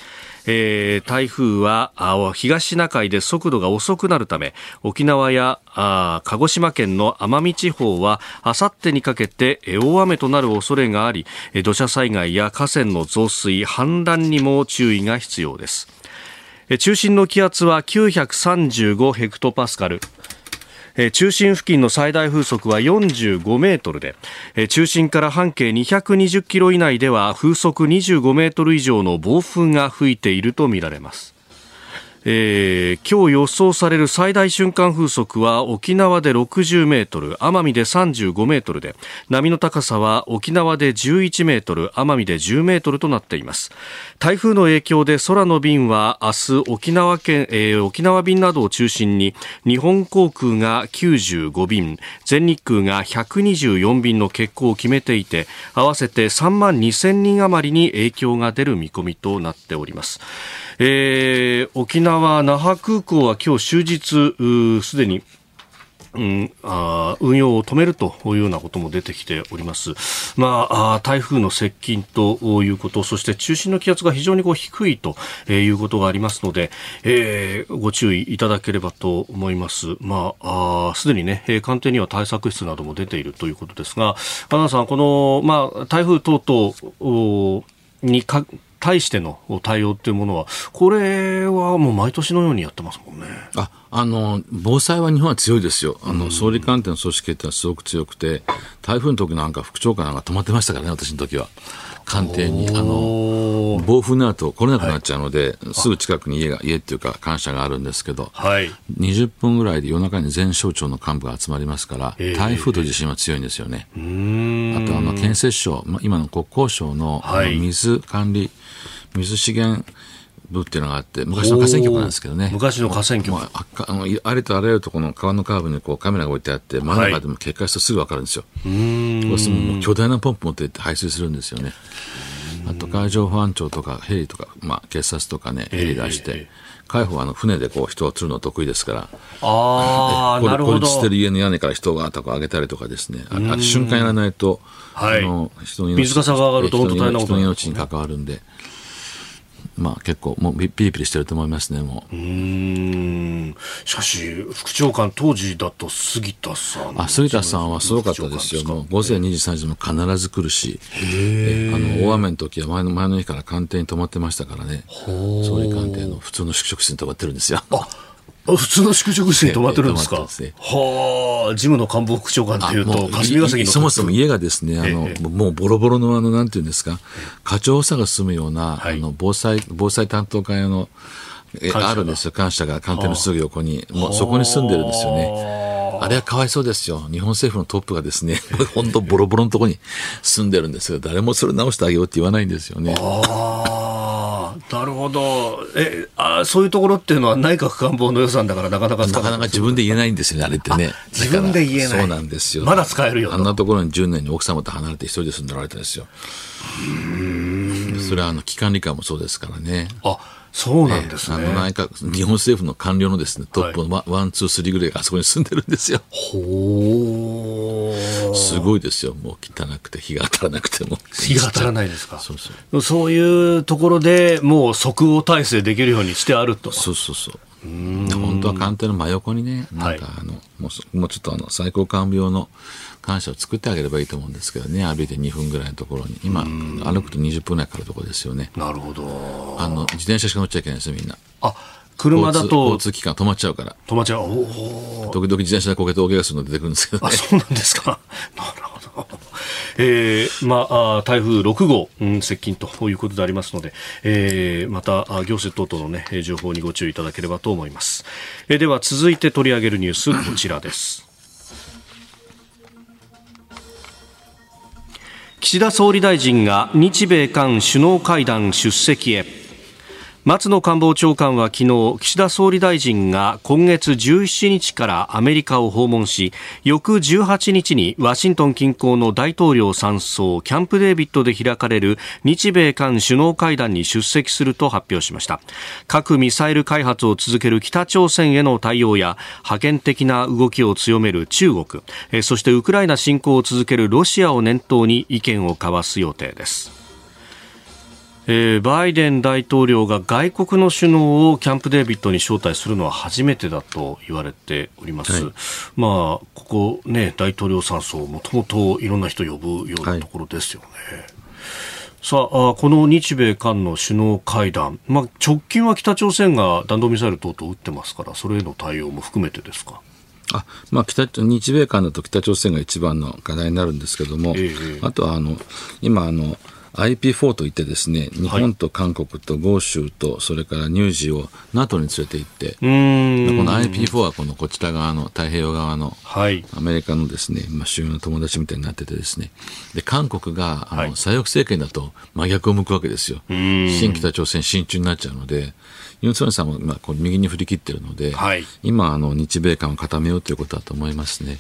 Speaker 1: えー台風は東シナ海で速度が遅くなるため沖縄やあ鹿児島県の奄美地方はあさってにかけて大雨となる恐れがあり土砂災害や河川の増水氾濫にも注意が必要です。中心の気圧は935ヘクトパスカル。中心付近の最大風速は45メートルで、中心から半径220キロ以内では風速25メートル以上の暴風が吹いているとみられます。えー今日予想される最大瞬間風速は沖縄で60メートル、奄美で35メートルで、波の高さは沖縄で11メートル、奄美で10メートルとなっています。台風の影響で空の便は明日沖縄県、えー沖縄便などを中心に日本航空が95便、全日空が124便の欠航を決めていて、合わせて3万2000人余りに影響が出る見込みとなっております。えー沖縄那覇空港は今日終日すでにうん、あ運用を止めるというようなことも出てきております。まあ、あ台風の接近ということ、そして中心の気圧が非常にこう低いとえーいうことがありますので、えーご注意いただければと思います。まあ、すでにね、えー官邸には対策室なども出ているということですが、アナさん、この、まあ、台風等々にか、対しての対応というものは、これはもう毎年のようにやってますもんね。
Speaker 3: ああの防災は日本は強いですよ、あの総理官邸の組織ってのはすごく強くて、台風の時なんか副長官なんか泊まってましたからね、私の時は。官邸にあの暴風になると来れなくなっちゃうので、すぐ近くに家が家っていうか官舎があるんですけど、
Speaker 1: はい。
Speaker 3: 20分ぐらいで夜中に全省庁の幹部が集まりますから、
Speaker 1: ええ
Speaker 3: 台風と地震は強いんですよね。
Speaker 1: うーん
Speaker 3: あとあの建設省、ま今の国交省のあの
Speaker 1: はい
Speaker 3: 水管理、水資源部っていうのがあって、昔の河川局なんですけどね。
Speaker 1: 昔の河川局
Speaker 3: もうあかあのいありとあらゆるところの川のカーブにこうカメラが置いてあって、真ん中でも決壊するとすぐ分かるんですよ。そうするともう巨大なポンプ持って行って排水するんですよね。あと海上保安庁とかヘリとか、まあ、警察とかね、ヘリ出して、
Speaker 1: ええ
Speaker 3: 海保はあの船でこう人を釣るの得意ですから、
Speaker 1: ああ、(laughs)
Speaker 3: こ
Speaker 1: なるほど。
Speaker 3: 孤立してる家の屋根から人がとか上げたりとかですね、ああ瞬間やらないと、
Speaker 1: はい。
Speaker 3: あの人の命
Speaker 1: 水かさが上がると本当大変なこと
Speaker 3: 人の命に関わるんで、まあ結構もうピピリピリしてると思いますね、もう。
Speaker 1: うーん。しかし、副長官、当時だと杉田さん。
Speaker 3: あ杉田さんはすごかったですよ、もう午前2時、3時も必ず来るし、えあの大雨の時は前の前の日から官邸に泊まってましたからね、総理官邸の普通の宿直室に泊まってるんですよ。
Speaker 1: あ普通の宿直室に泊まってるんですか？
Speaker 3: すね。
Speaker 1: はあ、事務の官房副長官っていうと、霞が関の。
Speaker 3: そもそも家がですね、あの、
Speaker 1: ええ。
Speaker 3: もうボロボロのあの、なんていうんですか、課長さんが住むような、
Speaker 1: はい。
Speaker 3: あの、防災、防災担当会の、あるんですよ、官舎が官邸のすぐ横に、もうそこに住んでるんですよね。あ。れはかわいそうですよ。日本政府のトップがですね、(laughs) 本当ボロボロのところに住んでるんですよ。誰もそれ直してあげようって言わないんですよね。
Speaker 1: なるほど。え、あそういうところっていうのは内閣官房の予算だからなかなか使
Speaker 3: なかなか自分で言えないんですよね、あれってね。
Speaker 1: 自分で言えない
Speaker 3: そうなんですよ。
Speaker 1: まだ使えるよと
Speaker 3: あんなところに10年に奥様と離れて一人で住んでられたんですよ。それはあの、危機管理監もそうですからね。
Speaker 1: あ、そうなんですね。
Speaker 3: あの内閣、日本政府の官僚のですね、トップのワ one、two、three ぐらいがあそこに住んでるんですよ。
Speaker 1: ほー
Speaker 3: すごいですよ。もう汚くて、日が当たらなくても。
Speaker 1: 日が当たらないですか。
Speaker 3: そうそう。
Speaker 1: そういうところでもう即応体制できるようにしてあると。
Speaker 3: そうそうそう。本当は官邸の真横にね、なんかあの、もうもうちょっとあの最高幹部の官舎を作ってあげればいいと思うんですけどね、歩いて2分ぐらいのところに、今、歩くと20分ぐらいかかるところですよね。
Speaker 1: なるほど。
Speaker 3: あの自転車しか乗っちゃいけないですよ、みんな。
Speaker 1: あ車だと
Speaker 3: 交通機関止まっちゃうから。
Speaker 1: 止まっちゃう。お
Speaker 3: 時々自転車でこけて大怪我するの出てくるんですけど、
Speaker 1: ね、あ、そうなんですか。(laughs) なるほど。えー、まあ、台風6号、うん、接近ということでありますので、えー、また、行政等々のね、情報にご注意いただければと思います。えー、では、続いて取り上げるニュース、こちらです。岸田総理大臣が日米韓首脳会談出席へ。松野官房長官は昨日岸田総理大臣が今月17日からアメリカを訪問し翌18日にワシントン近郊の大統領山荘キャンプデービッドで開かれる日米韓首脳会談に出席すると発表しました。核・ミサイル開発を続ける北朝鮮への対応や覇権的な動きを強める中国そしてウクライナ侵攻を続けるロシアを念頭に意見を交わす予定です。えー、バイデン大統領が外国の首脳をキャンプデービッドに招待するのは初めてだと言われております。はい、まあ、ここね、大統領山荘、もともといろんな人呼ぶようなところですよね。はい、さあ、この日米韓の首脳会談、まあ、直近は北朝鮮が弾道ミサイル等々撃ってますから、それへの対応も含めてですか？
Speaker 3: あまあ、北日米韓だと北朝鮮が一番の課題になるんですけども、えー、あとはあの今あの、IP4 といってですね、日本と韓国と豪州と、それから乳児を NATO に連れて行って、この IP4 はこのこちら側の太平洋側のアメリカのですね、まあ、主要な友達みたいになっててですね、で、韓国があの、左翼政権だと真逆を向くわけですよ。新北朝鮮親中になっちゃうので、ユン・ソンさんも、まあ、こう右に振り切ってるので、はい、今あの、日米韓を固めようということだと思いますね。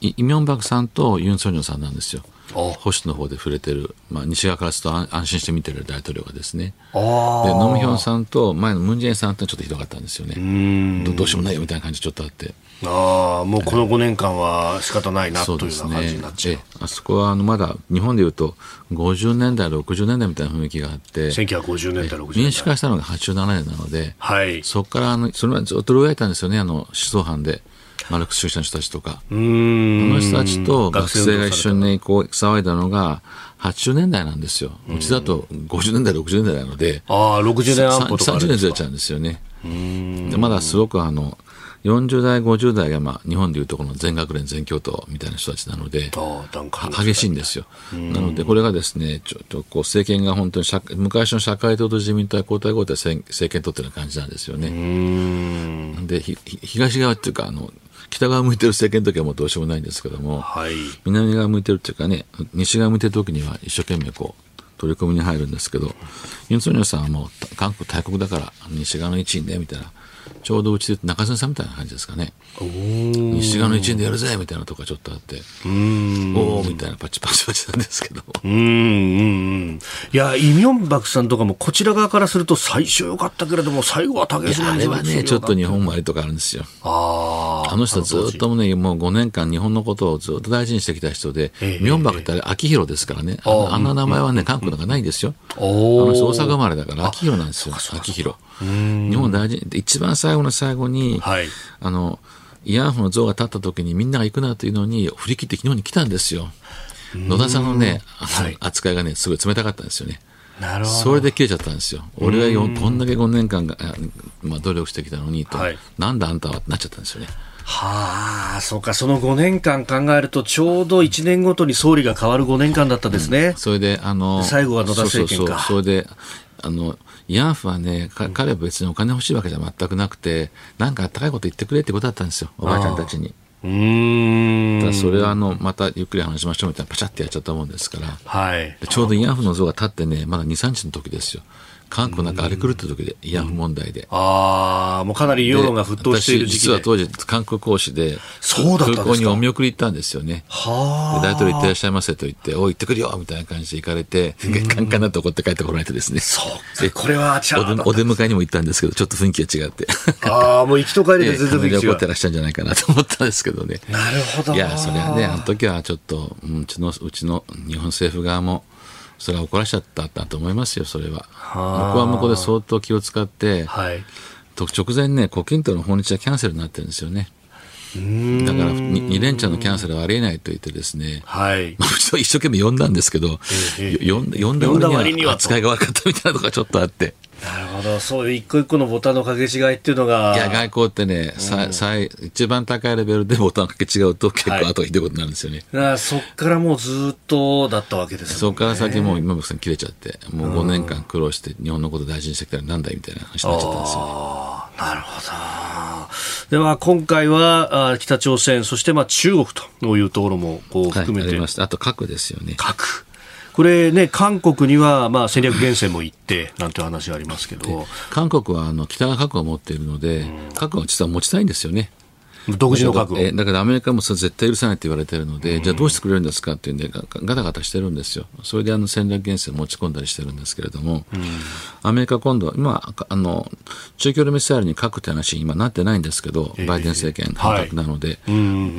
Speaker 3: イ・ミョンバクさんとユン・ソンニョンさんなんですよ。保守の方で触れてる、まあ、西側からすると安心して見てる大統領がですね。でノムヒョンさんと前のムン・ジェインさんってちょっとひどかったんですよね。どうしようもないよみたいな感じちょっとあって
Speaker 1: ああもうこの5年間は仕方ないなという感じになっちゃう、ね、
Speaker 3: あそこはあのまだ日本でいうと50年代60年代みたいな雰囲気があって
Speaker 1: 1950年代60年代。
Speaker 3: 民主化したのが87年なので、はい、そこからあのそれはずっと動いたんですよねあの思想犯で。マルクス主義者の人たちとか、あの人たちと学生が一緒にこう騒いだのが、80年代なんですよ。うちだと50年代、60年代なので、
Speaker 1: ああ、60年安保とか
Speaker 3: 30年ずれちゃうんですよね。でまだすごくあの、40代、50代が、まあ、日本でいうとこの全学連、全教徒みたいな人たちなので、激しいんですよ。なので、これがですね、ちょっとこう政権が本当に昔の社会党と自民党は交代交代政権取ってる感じなんですよね。で、東側っていうか、あの、北側向いてる政権の時はもうどうしようもないんですけども、はい、南側向いてるっていうかね、西側向いてる時には一生懸命こう、取り組みに入るんですけど、ユン・ソンニョルさんはもう韓国大国だから西側の一員でみたいなちょうどうちで中曽さんみたいな感じですかね。西側の一員でやるぜみたいなとこがちょっとあって、おおみたいなパチパチパチなんですけど。うんうんう
Speaker 1: ん。いや、イ・ミョンバクさんとかもこちら側からすると最初良かったけれども、最後は竹島
Speaker 3: あれはね、ちょっと日本割とかあるんですよ。ああの人ずっとね、もう5年間日本のことをずっと大事にしてきた人で、えー、ミョンバクって秋広ですからね。ああんな名前はね、韓国なんかないんですよ。あの人大阪生まれだから秋広なんですよ。秋広。日本大事一番最後の最後に、はい、あの慰安婦の像が立った時にみんなが行くなというのに振り切って日本に来たんですよ。野田さんのね、はい、扱いがね、すごい冷たかったんですよね。なるほど。それで切れちゃったんですよ。俺はこんだけ5年間が、まあ、努力してきたのにと、はい、なんだあんたはってなっちゃったんですよね。
Speaker 1: はあ、そうか、その5年間考えると、ちょうど1年ごとに総理が変わる5年間だったですね。うん、
Speaker 3: それで、あの、
Speaker 1: 最後は野田政権
Speaker 3: か。そうそうそうそれで、あの、慰安婦はね、彼は別にお金欲しいわけじゃ全くなくて、なんかあったかいこと言ってくれってことだったんですよ、おばあちゃんたちに。うん。だそれはあのまたゆっくり話しましょうみたいなパチャってやっちゃったもんですから、はい、ちょうど慰安婦の像が立ってねまだ23日の時ですよ韓国なんか荒れ狂った時で、慰安婦問題で。
Speaker 1: ああ、もうかなり世論が沸騰している時期
Speaker 3: 実は当時、韓国公使で、
Speaker 1: そうだ
Speaker 3: 空港にお見送り行ったんですよね。
Speaker 1: は
Speaker 3: で大統領行ってらっしゃいませと言って、おい、行ってくるよみたいな感じで行かれて、カンカンなって怒って帰ってこられてですね。
Speaker 1: そう。これはちゃ
Speaker 3: お出お出迎えにも行ったんですけど、ちょっと雰囲気が違って。
Speaker 1: ああ、もう行きと帰りで全然雰囲気違う
Speaker 3: で怒って。らっしゃるんじゃないかなと思ったんですけどね。
Speaker 1: なるほど。
Speaker 3: いや、それはね、あの時はちょっと、うんうちの、うちの日本政府側も、それは怒らしちゃったんだと思いますよ、それは。向こうは向こうで相当気を使って、
Speaker 1: はい。
Speaker 3: と直前ね、胡錦涛の訪日はキャンセルになってるんですよね。だから、2連チャンのキャンセルはありえないと言ってですね、
Speaker 1: はい。(laughs)
Speaker 3: まあ、一生懸命呼んだんですけど、
Speaker 1: ええ
Speaker 3: よ呼んだ
Speaker 1: 割
Speaker 3: 割には扱いが悪かったみたいなとこがちょっとあって。
Speaker 1: なるほど。そういう一個一個のボタンの掛け違いっていうのが。
Speaker 3: いや、外交ってね、さ最一番高いレベルでボタン掛け違うと結
Speaker 1: はい
Speaker 3: 構後がひどいことになるんですよね。
Speaker 1: だからそっからもうずっとだったわけですね
Speaker 3: そこから先もう今僕さん切れちゃって、もう5年間苦労して日本のこと大事にしてきたらなんだいみたいな話になっちゃったんですよね。
Speaker 1: なるほど。では、今回はあ北朝鮮、そしてまあ中国というところもこう
Speaker 3: はい、
Speaker 1: 含めて、
Speaker 3: ありました。あと核ですよね。
Speaker 1: 核。これね、韓国にはまあ戦略原潜も行って、なんて話がありますけど、
Speaker 3: 韓国はあの北が核を持っているので、核を実は持ちたいんですよね。
Speaker 1: 独自の核を。
Speaker 3: えだからアメリカもそれ絶対許さないって言われてるので、じゃあどうしてくれるんですかっていうんでガガタガタしてるんですよ。それであの戦略原潜持ち込んだりしてるんですけれども、アメリカ今度は今あの中距離ミサイルに核って話に今なってないんですけど、バイデン政権反対なので、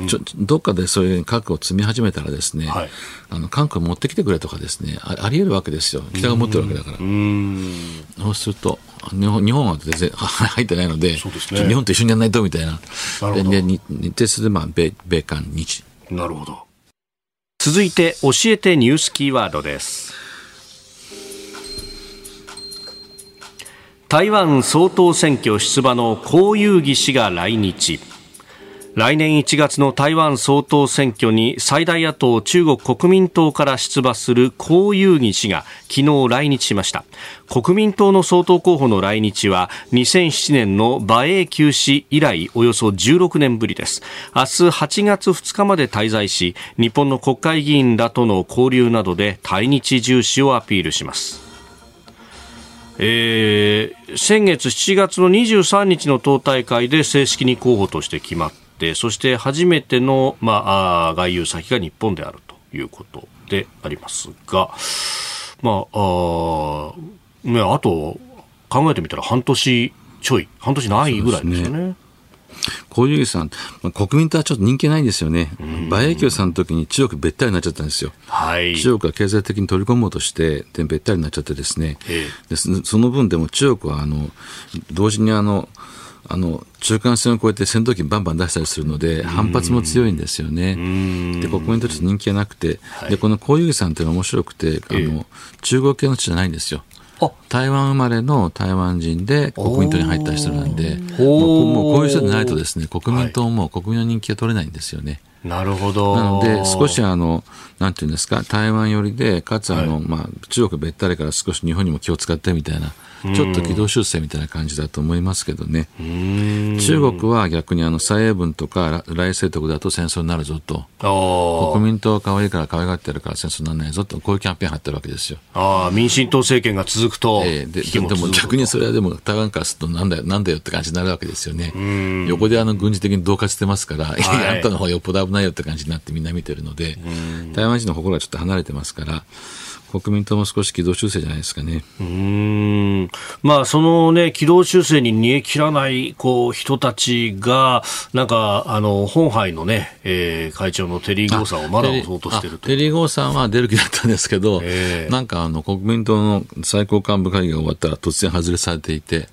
Speaker 3: ちょどっかでそういう核を積み始めたらですね、
Speaker 1: はい
Speaker 3: あの韓国持ってきてくれとかですね、ああり得るわけですよ。北が持ってるわけだから。そうすると、日本日本は全然 (laughs) 入ってないので、
Speaker 1: ね
Speaker 3: 日本と一緒にやらないとみたいな。
Speaker 1: なるほど
Speaker 3: で、まあ、米米韓日。
Speaker 1: なるほど。続いて、教えてニュースキーワードです。台湾総統選挙出馬の江遊義氏が来日。来年1月の台湾総統選挙に最大野党中国国民党から出馬する江遊義氏が昨日来日しました。国民党の総統候補の来日は2007年の馬英九氏以来およそ16年ぶりです。明日8月2日まで滞在し日本の国会議員らとの交流などで対日重視をアピールします。えー先月7月の23日の党大会で正式に候補として決まってそして初めての、まあ、外遊先が日本であるということでありますが、まああーね、あと考えてみたら半年ちょい半年ないぐらいですよね。
Speaker 3: 小遊さん、まあ、国民党はちょっと人気ないんですよね。馬英九さんの時に中国べったりになっちゃったんですよ。
Speaker 1: はい
Speaker 3: 中国が経済的に取り込もうとして、でべったりになっちゃってですね、
Speaker 1: え
Speaker 3: でそその分でも中国はあの同時にあのあの中間線を越えて戦闘機バンバン出したりするので、反発も強いんですよね。で国民党ちょっと人気がなくて、でこの小遊さんっていうのは面白くて、あの中国系の人じゃないんですよ。
Speaker 1: あ。
Speaker 3: 台湾生まれの台湾人で国民党に入った人なんで、もうもうこういう人でないとですね、国民党も国民の人気が取れないんですよね。
Speaker 1: なるほど。
Speaker 3: なので、少しあの、なんていうんですか、台湾寄りで、かつあの、まあ、中国べったりから少し日本にも気を使ってみたいな、ちょっと軌道修正みたいな感じだと思いますけどね。中国は逆にあの、蔡英文とか来清徳だと戦争になるぞと。
Speaker 1: あー
Speaker 3: 国民党は可愛いから可愛がってるから戦争にならないぞと、こういうキャンペーン張ってるわけですよ。
Speaker 1: あー、民進党政権が続くと、
Speaker 3: ええででも逆にそれはでも台湾からするとなんだよ、なんだよって感じになるわけですよね。横であの軍事的に恫喝してますから、いや (laughs) あんたの方がよっぽど危ないよって感じになってみんな見てるので、台湾人の心がちょっと離れてますから、国民党も少し軌道修正じゃないですかね。
Speaker 1: うーん。まあ、そのね、軌道修正に煮え切らない、こう、人たちが、なんか、あの、本杯のね、えー会長のテリー・ゴーさんをまだ押そうとしてる
Speaker 3: テリー・ゴーさんは出る気だったんですけど、
Speaker 1: ええ。
Speaker 3: なんかあの国民党の最高幹部会議が終わったら突然外れされていて、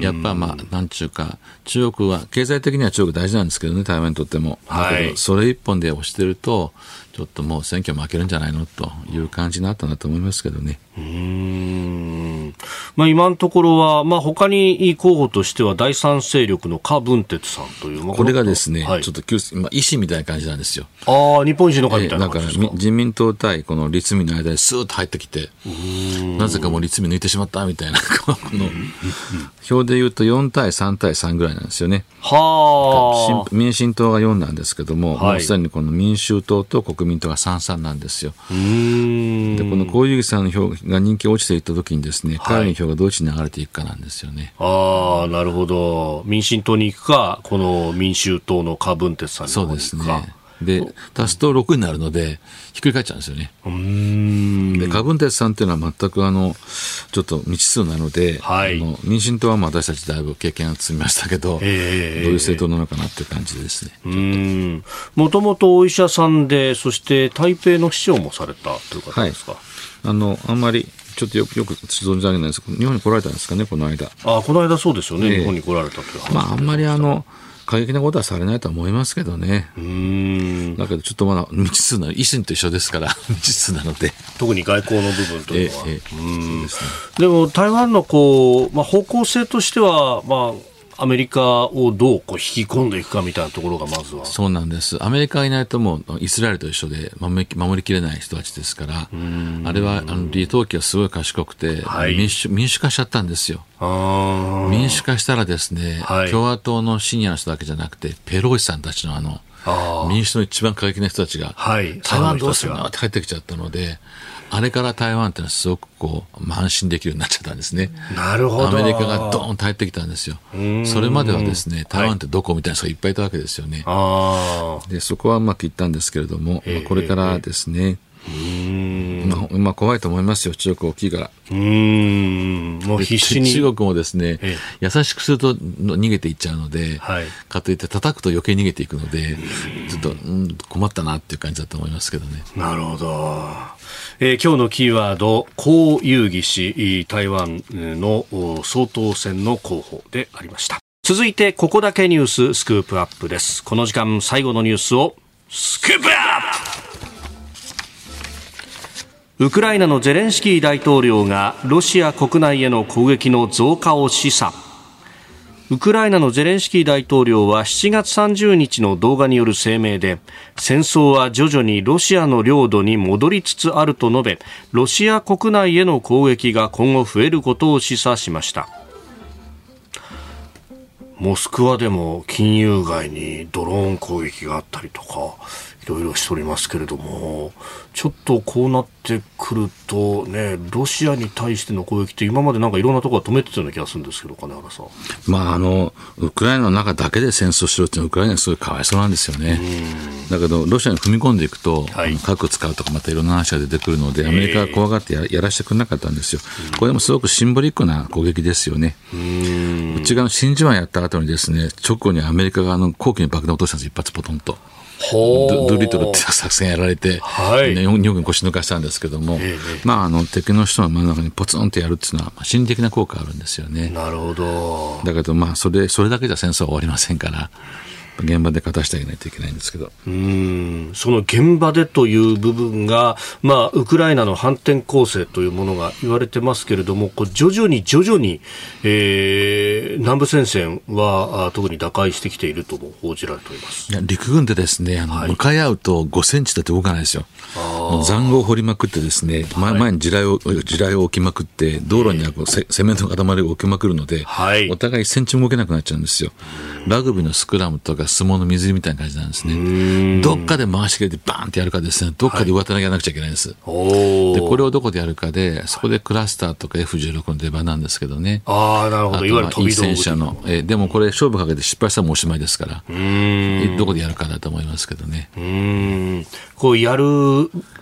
Speaker 3: やっぱまあ、なんちゅうか、中国は、経済的には中国大事なんですけどね、台湾にとっても。
Speaker 1: はい
Speaker 3: だけど、それ一本で押してると、ちょっともう選挙負けるんじゃないの？という感じになったんだと思いますけどね。
Speaker 1: うーんまあ、今のところは、まあ、他に候補としては第三勢力の柯文哲さんという、まあ
Speaker 3: これがですね、
Speaker 1: はい
Speaker 3: ちょっと急今、維新みたいな感じなんですよ。
Speaker 1: ああ、日本維新の会み
Speaker 3: ええだから
Speaker 1: たいな感じですか？
Speaker 3: み自民党対この立民の間にスーッと入ってきて、なぜかもう立民抜いてしまったみたいな、この表で言うと4対3対3ぐらいなんですよね。
Speaker 1: はあ。
Speaker 3: 新民進党が4なんですけども、
Speaker 1: はい
Speaker 3: もうすでにこの民衆党と国民党が3、3なんですよ。で、このこういうさんの票が人気が落ちていったときにですね、彼の票がどっちに流れていくかなんですよね。
Speaker 1: ああ、なるほど。民進党に行くか、この民衆党のカ・ブンテツさんに
Speaker 3: そうですね。で、足すと6になるので、ひっくり返っちゃうんですよね。で、カ・ブンテツさんっていうのは全くあの、ちょっと未知数なので、
Speaker 1: はい、
Speaker 3: あの民進党はまあ私たちだいぶ経験を積みましたけど、えー、どういう政党なのかなっていう感じです
Speaker 1: ね。もともとお医者さんで、そして台北の市長もされたという方ですか、はい、
Speaker 3: あの、あんまりちょっとよくよく存じ上げないですけど、日本に来られたんですかね、この間。
Speaker 1: あこの間そうですよね、えー、日本に来られたという話
Speaker 3: まあ、あんまりあの、過激なことはされないと思いますけどね。だけど、ちょっとまだ未知数な、維新と一緒ですから、(laughs) 未知数なので。
Speaker 1: 特に外交の部分というのは。ええうんでね、でも、台湾のこう、まあ、方向性としては、まあ、アメリカをどうこう引き込んでいくかみたいなところがまずは。
Speaker 3: そうなんです、アメリカがいないともうイスラエルと一緒で守り守りきれない人たちですから、あれはあの李登輝はすごい賢くて、はい、民主民主化しちゃったんですよ。民主化したらですね、はい、共和党のシニアの人だけじゃなくて、ペローシさんたちのあの民主党の一番過激な人たちが、はい、台湾どうするの？って帰ってきちゃったので、あれから台湾ってのはすごくこう、安心できるようになっちゃったんですね。
Speaker 1: なるほど。
Speaker 3: アメリカがドーンと入ってきたんですよ。それまではですね、台湾ってどこみたいな人がいっぱいいたわけですよね。はい、で、そこはうまくいったんですけれども、まあ、これからですね、まあ、まあ、怖いと思いますよ、中国大きいから。うんもう必死に中国もですね、優しくすると逃げていっちゃうので、はい、かといって叩くと余計逃げていくので、ちょっと、うん、困ったなっていう感じだと思いますけどね。
Speaker 1: なるほど。えー、今日のキーワード、江遊義氏、台湾の総統選の候補でありました。続いて、ここだけニューススクープアップです。この時間、最後のニュースを、スクープアップウクライナのゼレンスキー大統領がロシア国内への攻撃の増加を示唆。ウクライナのゼレンスキー大統領は7月30日の動画による声明で戦争は徐々にロシアの領土に戻りつつあると述べロシア国内への攻撃が今後増えることを示唆しましたモスクワでも金融街にドローン攻撃があったりとかいろいろしておりますけれどもちょっとこうなってくるとね、ロシアに対しての攻撃って今までなんかいろんなところが止めてたような気がするんですけど、金原さん。
Speaker 3: まあ、あの、ウクライナの中だけで戦争しろっていうのはウクライナすごいかわいそうなんですよね。だけど、ロシアに踏み込んでいくと、はい、核使うとかまたいろんな話が出てくるので、アメリカが怖がってややらせてくれなかったんですよ。これもすごくシンボリックな攻撃ですよね。うちが真珠湾やった後にですね、直後にアメリカがあの航空に爆弾落としたんです、一発ポトンと。ドドゥリトルって作戦やられて、はい、日本軍腰抜かしたんですけども、えまあ、あの敵の人の真ん中にポツンとやるっていうのは、まあ、心理的な効果あるんですよね。
Speaker 1: なるほど
Speaker 3: だけど、まあ、それそれだけじゃ戦争は終わりませんから。現場で勝たせてあげないといけないんですけど。
Speaker 1: うん。その現場でという部分が、まあ、ウクライナの反転攻勢というものが言われてますけれどもこう徐々に徐々に、えー、南部戦線は特に打開してきているとも報じられております。
Speaker 3: いや陸軍でですねあの、はい、向かい合うと5センチだって動かないですよ。塹壕を掘りまくってですね、前前に地雷を地雷を置きまくって道路にはこうセセメントの塊を置きまくるので、はい、お互い1センチも動けなくなっちゃうんですよ。ラグビーのスクラムとか相撲の水着みたいな感じなんですね。どっかで回し切れてバーンってやるかですね、どっかで上手投げやらなくちゃいけないんです。はい、で、これをどこでやるかで、そこでクラスターとか F16 の出番なんですけどね。
Speaker 1: ああ、なるほど。いわゆる飛び
Speaker 3: 戦車の。えー、でもこれ勝負かけて失敗したらもうおしまいですから、どこでやるかだと思いますけどね。
Speaker 1: うんこうやる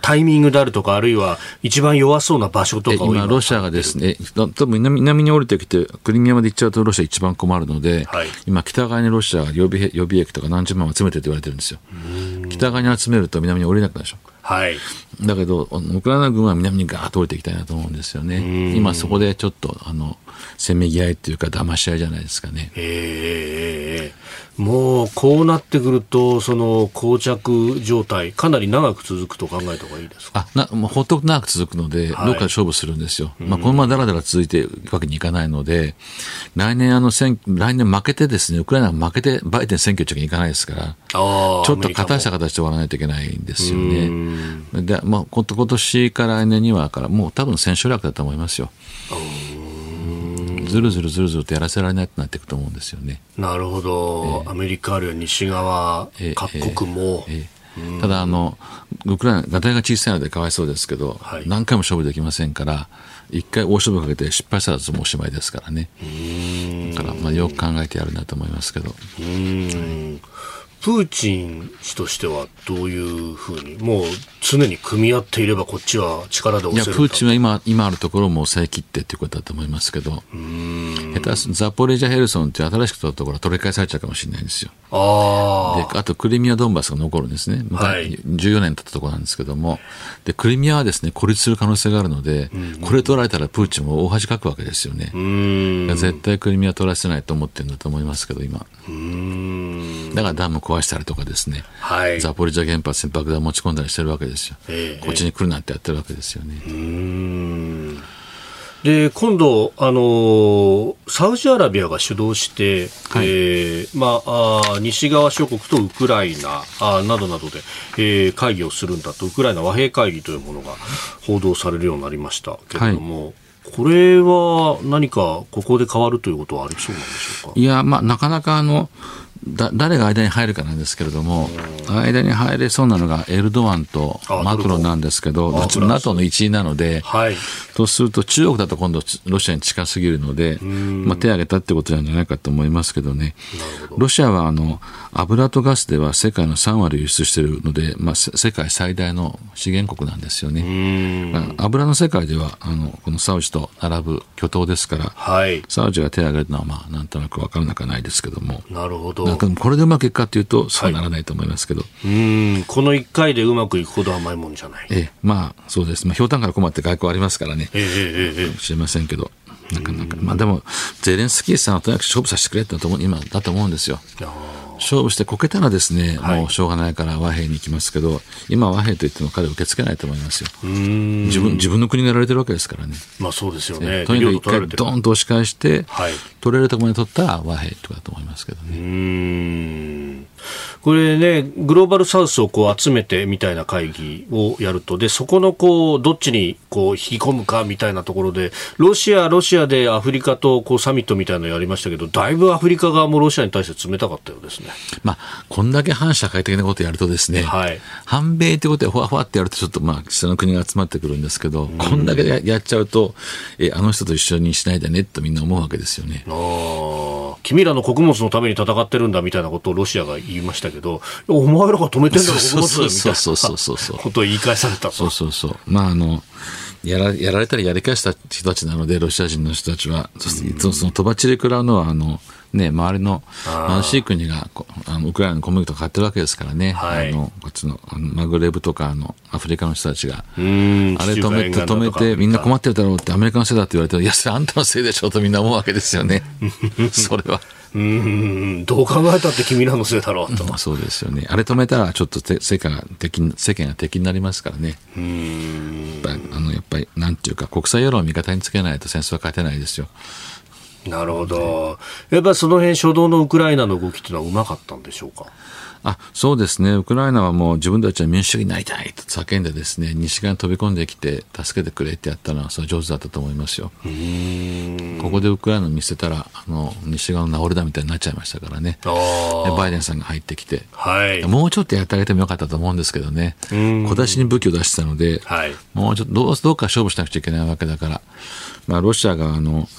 Speaker 1: タイミングであるとか、あるいは一番弱そうな場所とか
Speaker 3: を今、ロシアがですね、多分南南に降りてきて、クリミアまで行っちゃうとロシア一番困るので、はい、今、北側にロシアが予備予備役とか何十万集めてって言われてるんですよ。北側に集めると南に降りなくなるでしょ。はい、だけど、ウクライナ軍は南にガーッと降りていきたいなと思うんですよね。今そこでちょっと、あの、せめぎ合いっていうか、騙し合いじゃないですかね。
Speaker 1: えもうこうなってくると、その膠着状態、かなり長く続くと考えた方がいいですか？
Speaker 3: あなもうほっと長く続くので、はい、どっかで勝負するんですよ、まあ、このままだらだら続いていくわけにいかないので、来年あの選、来年負けてですね、ウクライナ負けて、バイデン選挙中にいかないですから、ちょっと片した形で終わらないといけないんですよね。で、まあ、今年から来年にはから、もう多分千秋楽だと思いますよ。ずるずるずるずるとやらせられないとなっていくと思うんですよね。
Speaker 1: なるほど、えー、アメリカあるいは西側、各国も、えーえー
Speaker 3: ただあの、ウクライナ、ガタイが小さいのでかわいそうですけど、
Speaker 1: はい。
Speaker 3: 何回も勝負できませんから、一回大勝負かけて失敗したらもうおしまいですからね。だから、まあ、よく考えてやるんだと思いますけど。
Speaker 1: うーんプーチン氏としてはどういうふうに、もう常に組み合っていればこっちは力で
Speaker 3: いや、
Speaker 1: 押せる
Speaker 3: プーチンは今、今あるところも抑え切ってっていうことだと思いますけど、下手すザポレージャ・ヘルソンって新しく取ったところは取り返されちゃうかもしれないんですよ。
Speaker 1: あ
Speaker 3: で、あとクリミア・ドンバスが残るんですね。
Speaker 1: はい
Speaker 3: 14年経ったところなんですけども、で、クリミアはですね、孤立する可能性があるので、これ取られたらプーチンも大恥かくわけですよね。絶対クリミア取らせないと思ってるんだと思いますけど、今。
Speaker 1: うーん
Speaker 3: だからダム壊したりとかですね、
Speaker 1: はい。
Speaker 3: ザポリージャ原発に爆弾持ち込んだりしてるわけですよ。
Speaker 1: ええ
Speaker 3: こっちに来るなんてやってるわけですよね。
Speaker 1: うーんで今度、あのーサウジアラビアが主導して、
Speaker 3: はい
Speaker 1: えーまあ、あー西側諸国とウクライナあーなどなどで、えー会議をするんだとウクライナ和平会議というものが報道されるようになりましたけれども、これは何かここで変わるということはありそうなんでしょうか？
Speaker 3: いや、まあ、なかなかあの、だ誰が間に入るかなんですけれども、間に入れそうなのがエルドアンと
Speaker 1: あ
Speaker 3: マクロンなんですけど、
Speaker 1: あ
Speaker 3: どっちも NATO の一員なので、
Speaker 1: はい、
Speaker 3: とすると中国だと今度ロシアに近すぎるので、まあ、手を挙げたってことなんじゃないかと思いますけどね。ロシアはあの油とガスでは世界の3割輸出しているので、まあ、せ世界最大の資源国なんですよね。あ油の世界ではあのこのサウジと並ぶ巨頭ですから、
Speaker 1: はい、
Speaker 3: サウジが手を挙げるのはまあなんとなく分からなくはないですけども。
Speaker 1: なるほど。
Speaker 3: なんかこれでうまくいくかというと、そうはならないと思いますけど、
Speaker 1: うーん。この1回でうまくいくほど甘いもんじゃない。
Speaker 3: ええ、まあそうです、まあ、ひょうたんから困って外交ありますからね、
Speaker 1: ええええええ。
Speaker 3: 知りませんけど、なかなか、まあでも、ゼレンスキーさんはとにかく勝負させてくれってと思う今だと思うんですよ。勝負してこけたらですね、
Speaker 1: はい
Speaker 3: もうしょうがないから和平に行きますけど、今和平と言っても彼は受け付けないと思いますよ。自分自分の国がやられてるわけですからね。
Speaker 1: まあそうですよね。
Speaker 3: とにかく一回ドーンと押し返して、
Speaker 1: はい
Speaker 3: 取れるところまで取ったら和平とかだと思いますけどね。
Speaker 1: これね、グローバルサウスをこう集めてみたいな会議をやると、で、そこのこう、どっちにこう引き込むかみたいなところで、ロシア、ロシアでアフリカとこうサミットみたいなのやりましたけど、だいぶアフリカ側もロシアに対して冷たかったようですね。
Speaker 3: まあ、こんだけ反社会的なことをやるとですね、
Speaker 1: はい。
Speaker 3: 反米ってことでふわふわってやるとちょっとまあ、下の国が集まってくるんですけど、こんだけややっちゃうと、え、あの人と一緒にしないでねとみんな思うわけですよね。
Speaker 1: 君らの穀物のために戦ってるんだみたいなことをロシアが言いましたけど、お前らが止めてんだろ、
Speaker 3: そうそうそうそうそう
Speaker 1: なことを言い返されたと。
Speaker 3: そうそうそう。まあ、あの、やらやられたりやり返した人たちなので、ロシア人の人たちは、そしていつもそのとばちり食らうのは、あの、ね、周りの貧しい国がこあのウクライナの小麦とか買ってるわけですからね、
Speaker 1: はい
Speaker 3: あのこっちのあのマグレブとかあのアフリカの人たちが、あれ止めて、止めて、みんな困ってるだろうって、アメリカのせいだって言われて、いや、それあんたのせいでしょとみんな思うわけですよね。(laughs) それは。(laughs)
Speaker 1: うーん、どう考えたって君らのせいだろうと。
Speaker 3: ま (laughs) あそうですよね。あれ止めたら、ちょっとて世界が敵に、世間が敵になりますからね。
Speaker 1: うーん
Speaker 3: やっぱり、あの、やっぱり、なんていうか、国際世論を味方につけないと戦争は勝てないですよ。
Speaker 1: なるほど。やっぱりその辺初動のウクライナの動きっていうのはうまかったんでしょうか？
Speaker 3: あそうですね、ウクライナはもう自分たちは民主主義になりたいと叫んでですね、西側に飛び込んできて、助けてくれってやったのは、それ上手だったと思いますよ。ここでウクライナを見捨てたら、あの、西側の治りだみたいになっちゃいましたからね。バイデンさんが入ってきて、
Speaker 1: はい。
Speaker 3: もうちょっとやってあげてもよかったと思うんですけどね、小出しに武器を出してたので、
Speaker 1: はい。
Speaker 3: もうちょっとどうどうか勝負しなくちゃいけないわけだから、まあ、ロシアがあの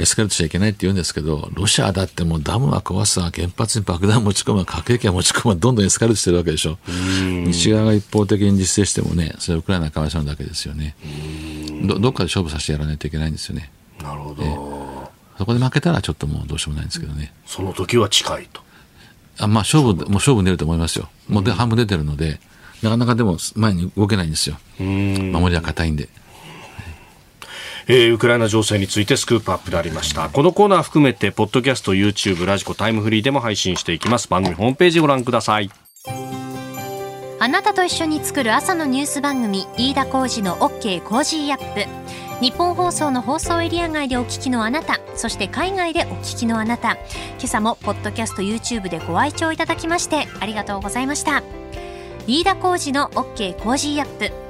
Speaker 3: エスカレートしちゃいけないって言うんですけど、ロシアだってもうダムは壊すわ、原発に爆弾持ち込むわ、核兵器は持ち込むわ、どんどんエスカレートしてるわけでしょ。西側が一方的に実践してもね、それはウクライナがかわいそうなだけですよね。どどっかで勝負させてやらないといけないんですよね。
Speaker 1: なるほど。
Speaker 3: そこで負けたらちょっともうどうしようもないんですけどね。
Speaker 1: その時は近いと。
Speaker 3: あまあ勝負、もう勝負に出ると思いますよ。もうで半分出てるので、なかなかでも前に動けないんですよ。守りは硬いんで。
Speaker 1: えーウクライナ情勢についてスクープアップでありました。このコーナー含めて、ポッドキャスト、YouTube、ラジコ、タイムフリーでも配信していきます。番組ホームページご覧ください。
Speaker 4: あなたと一緒に作る朝のニュース番組飯田浩司の OK コージーアップニッポン放送の放送エリア外でお聞きのあなたそして海外でお聞きのあなた今朝もポッドキャスト YouTube でご愛聴いただきましてありがとうございました飯田浩司の OK コージーアップ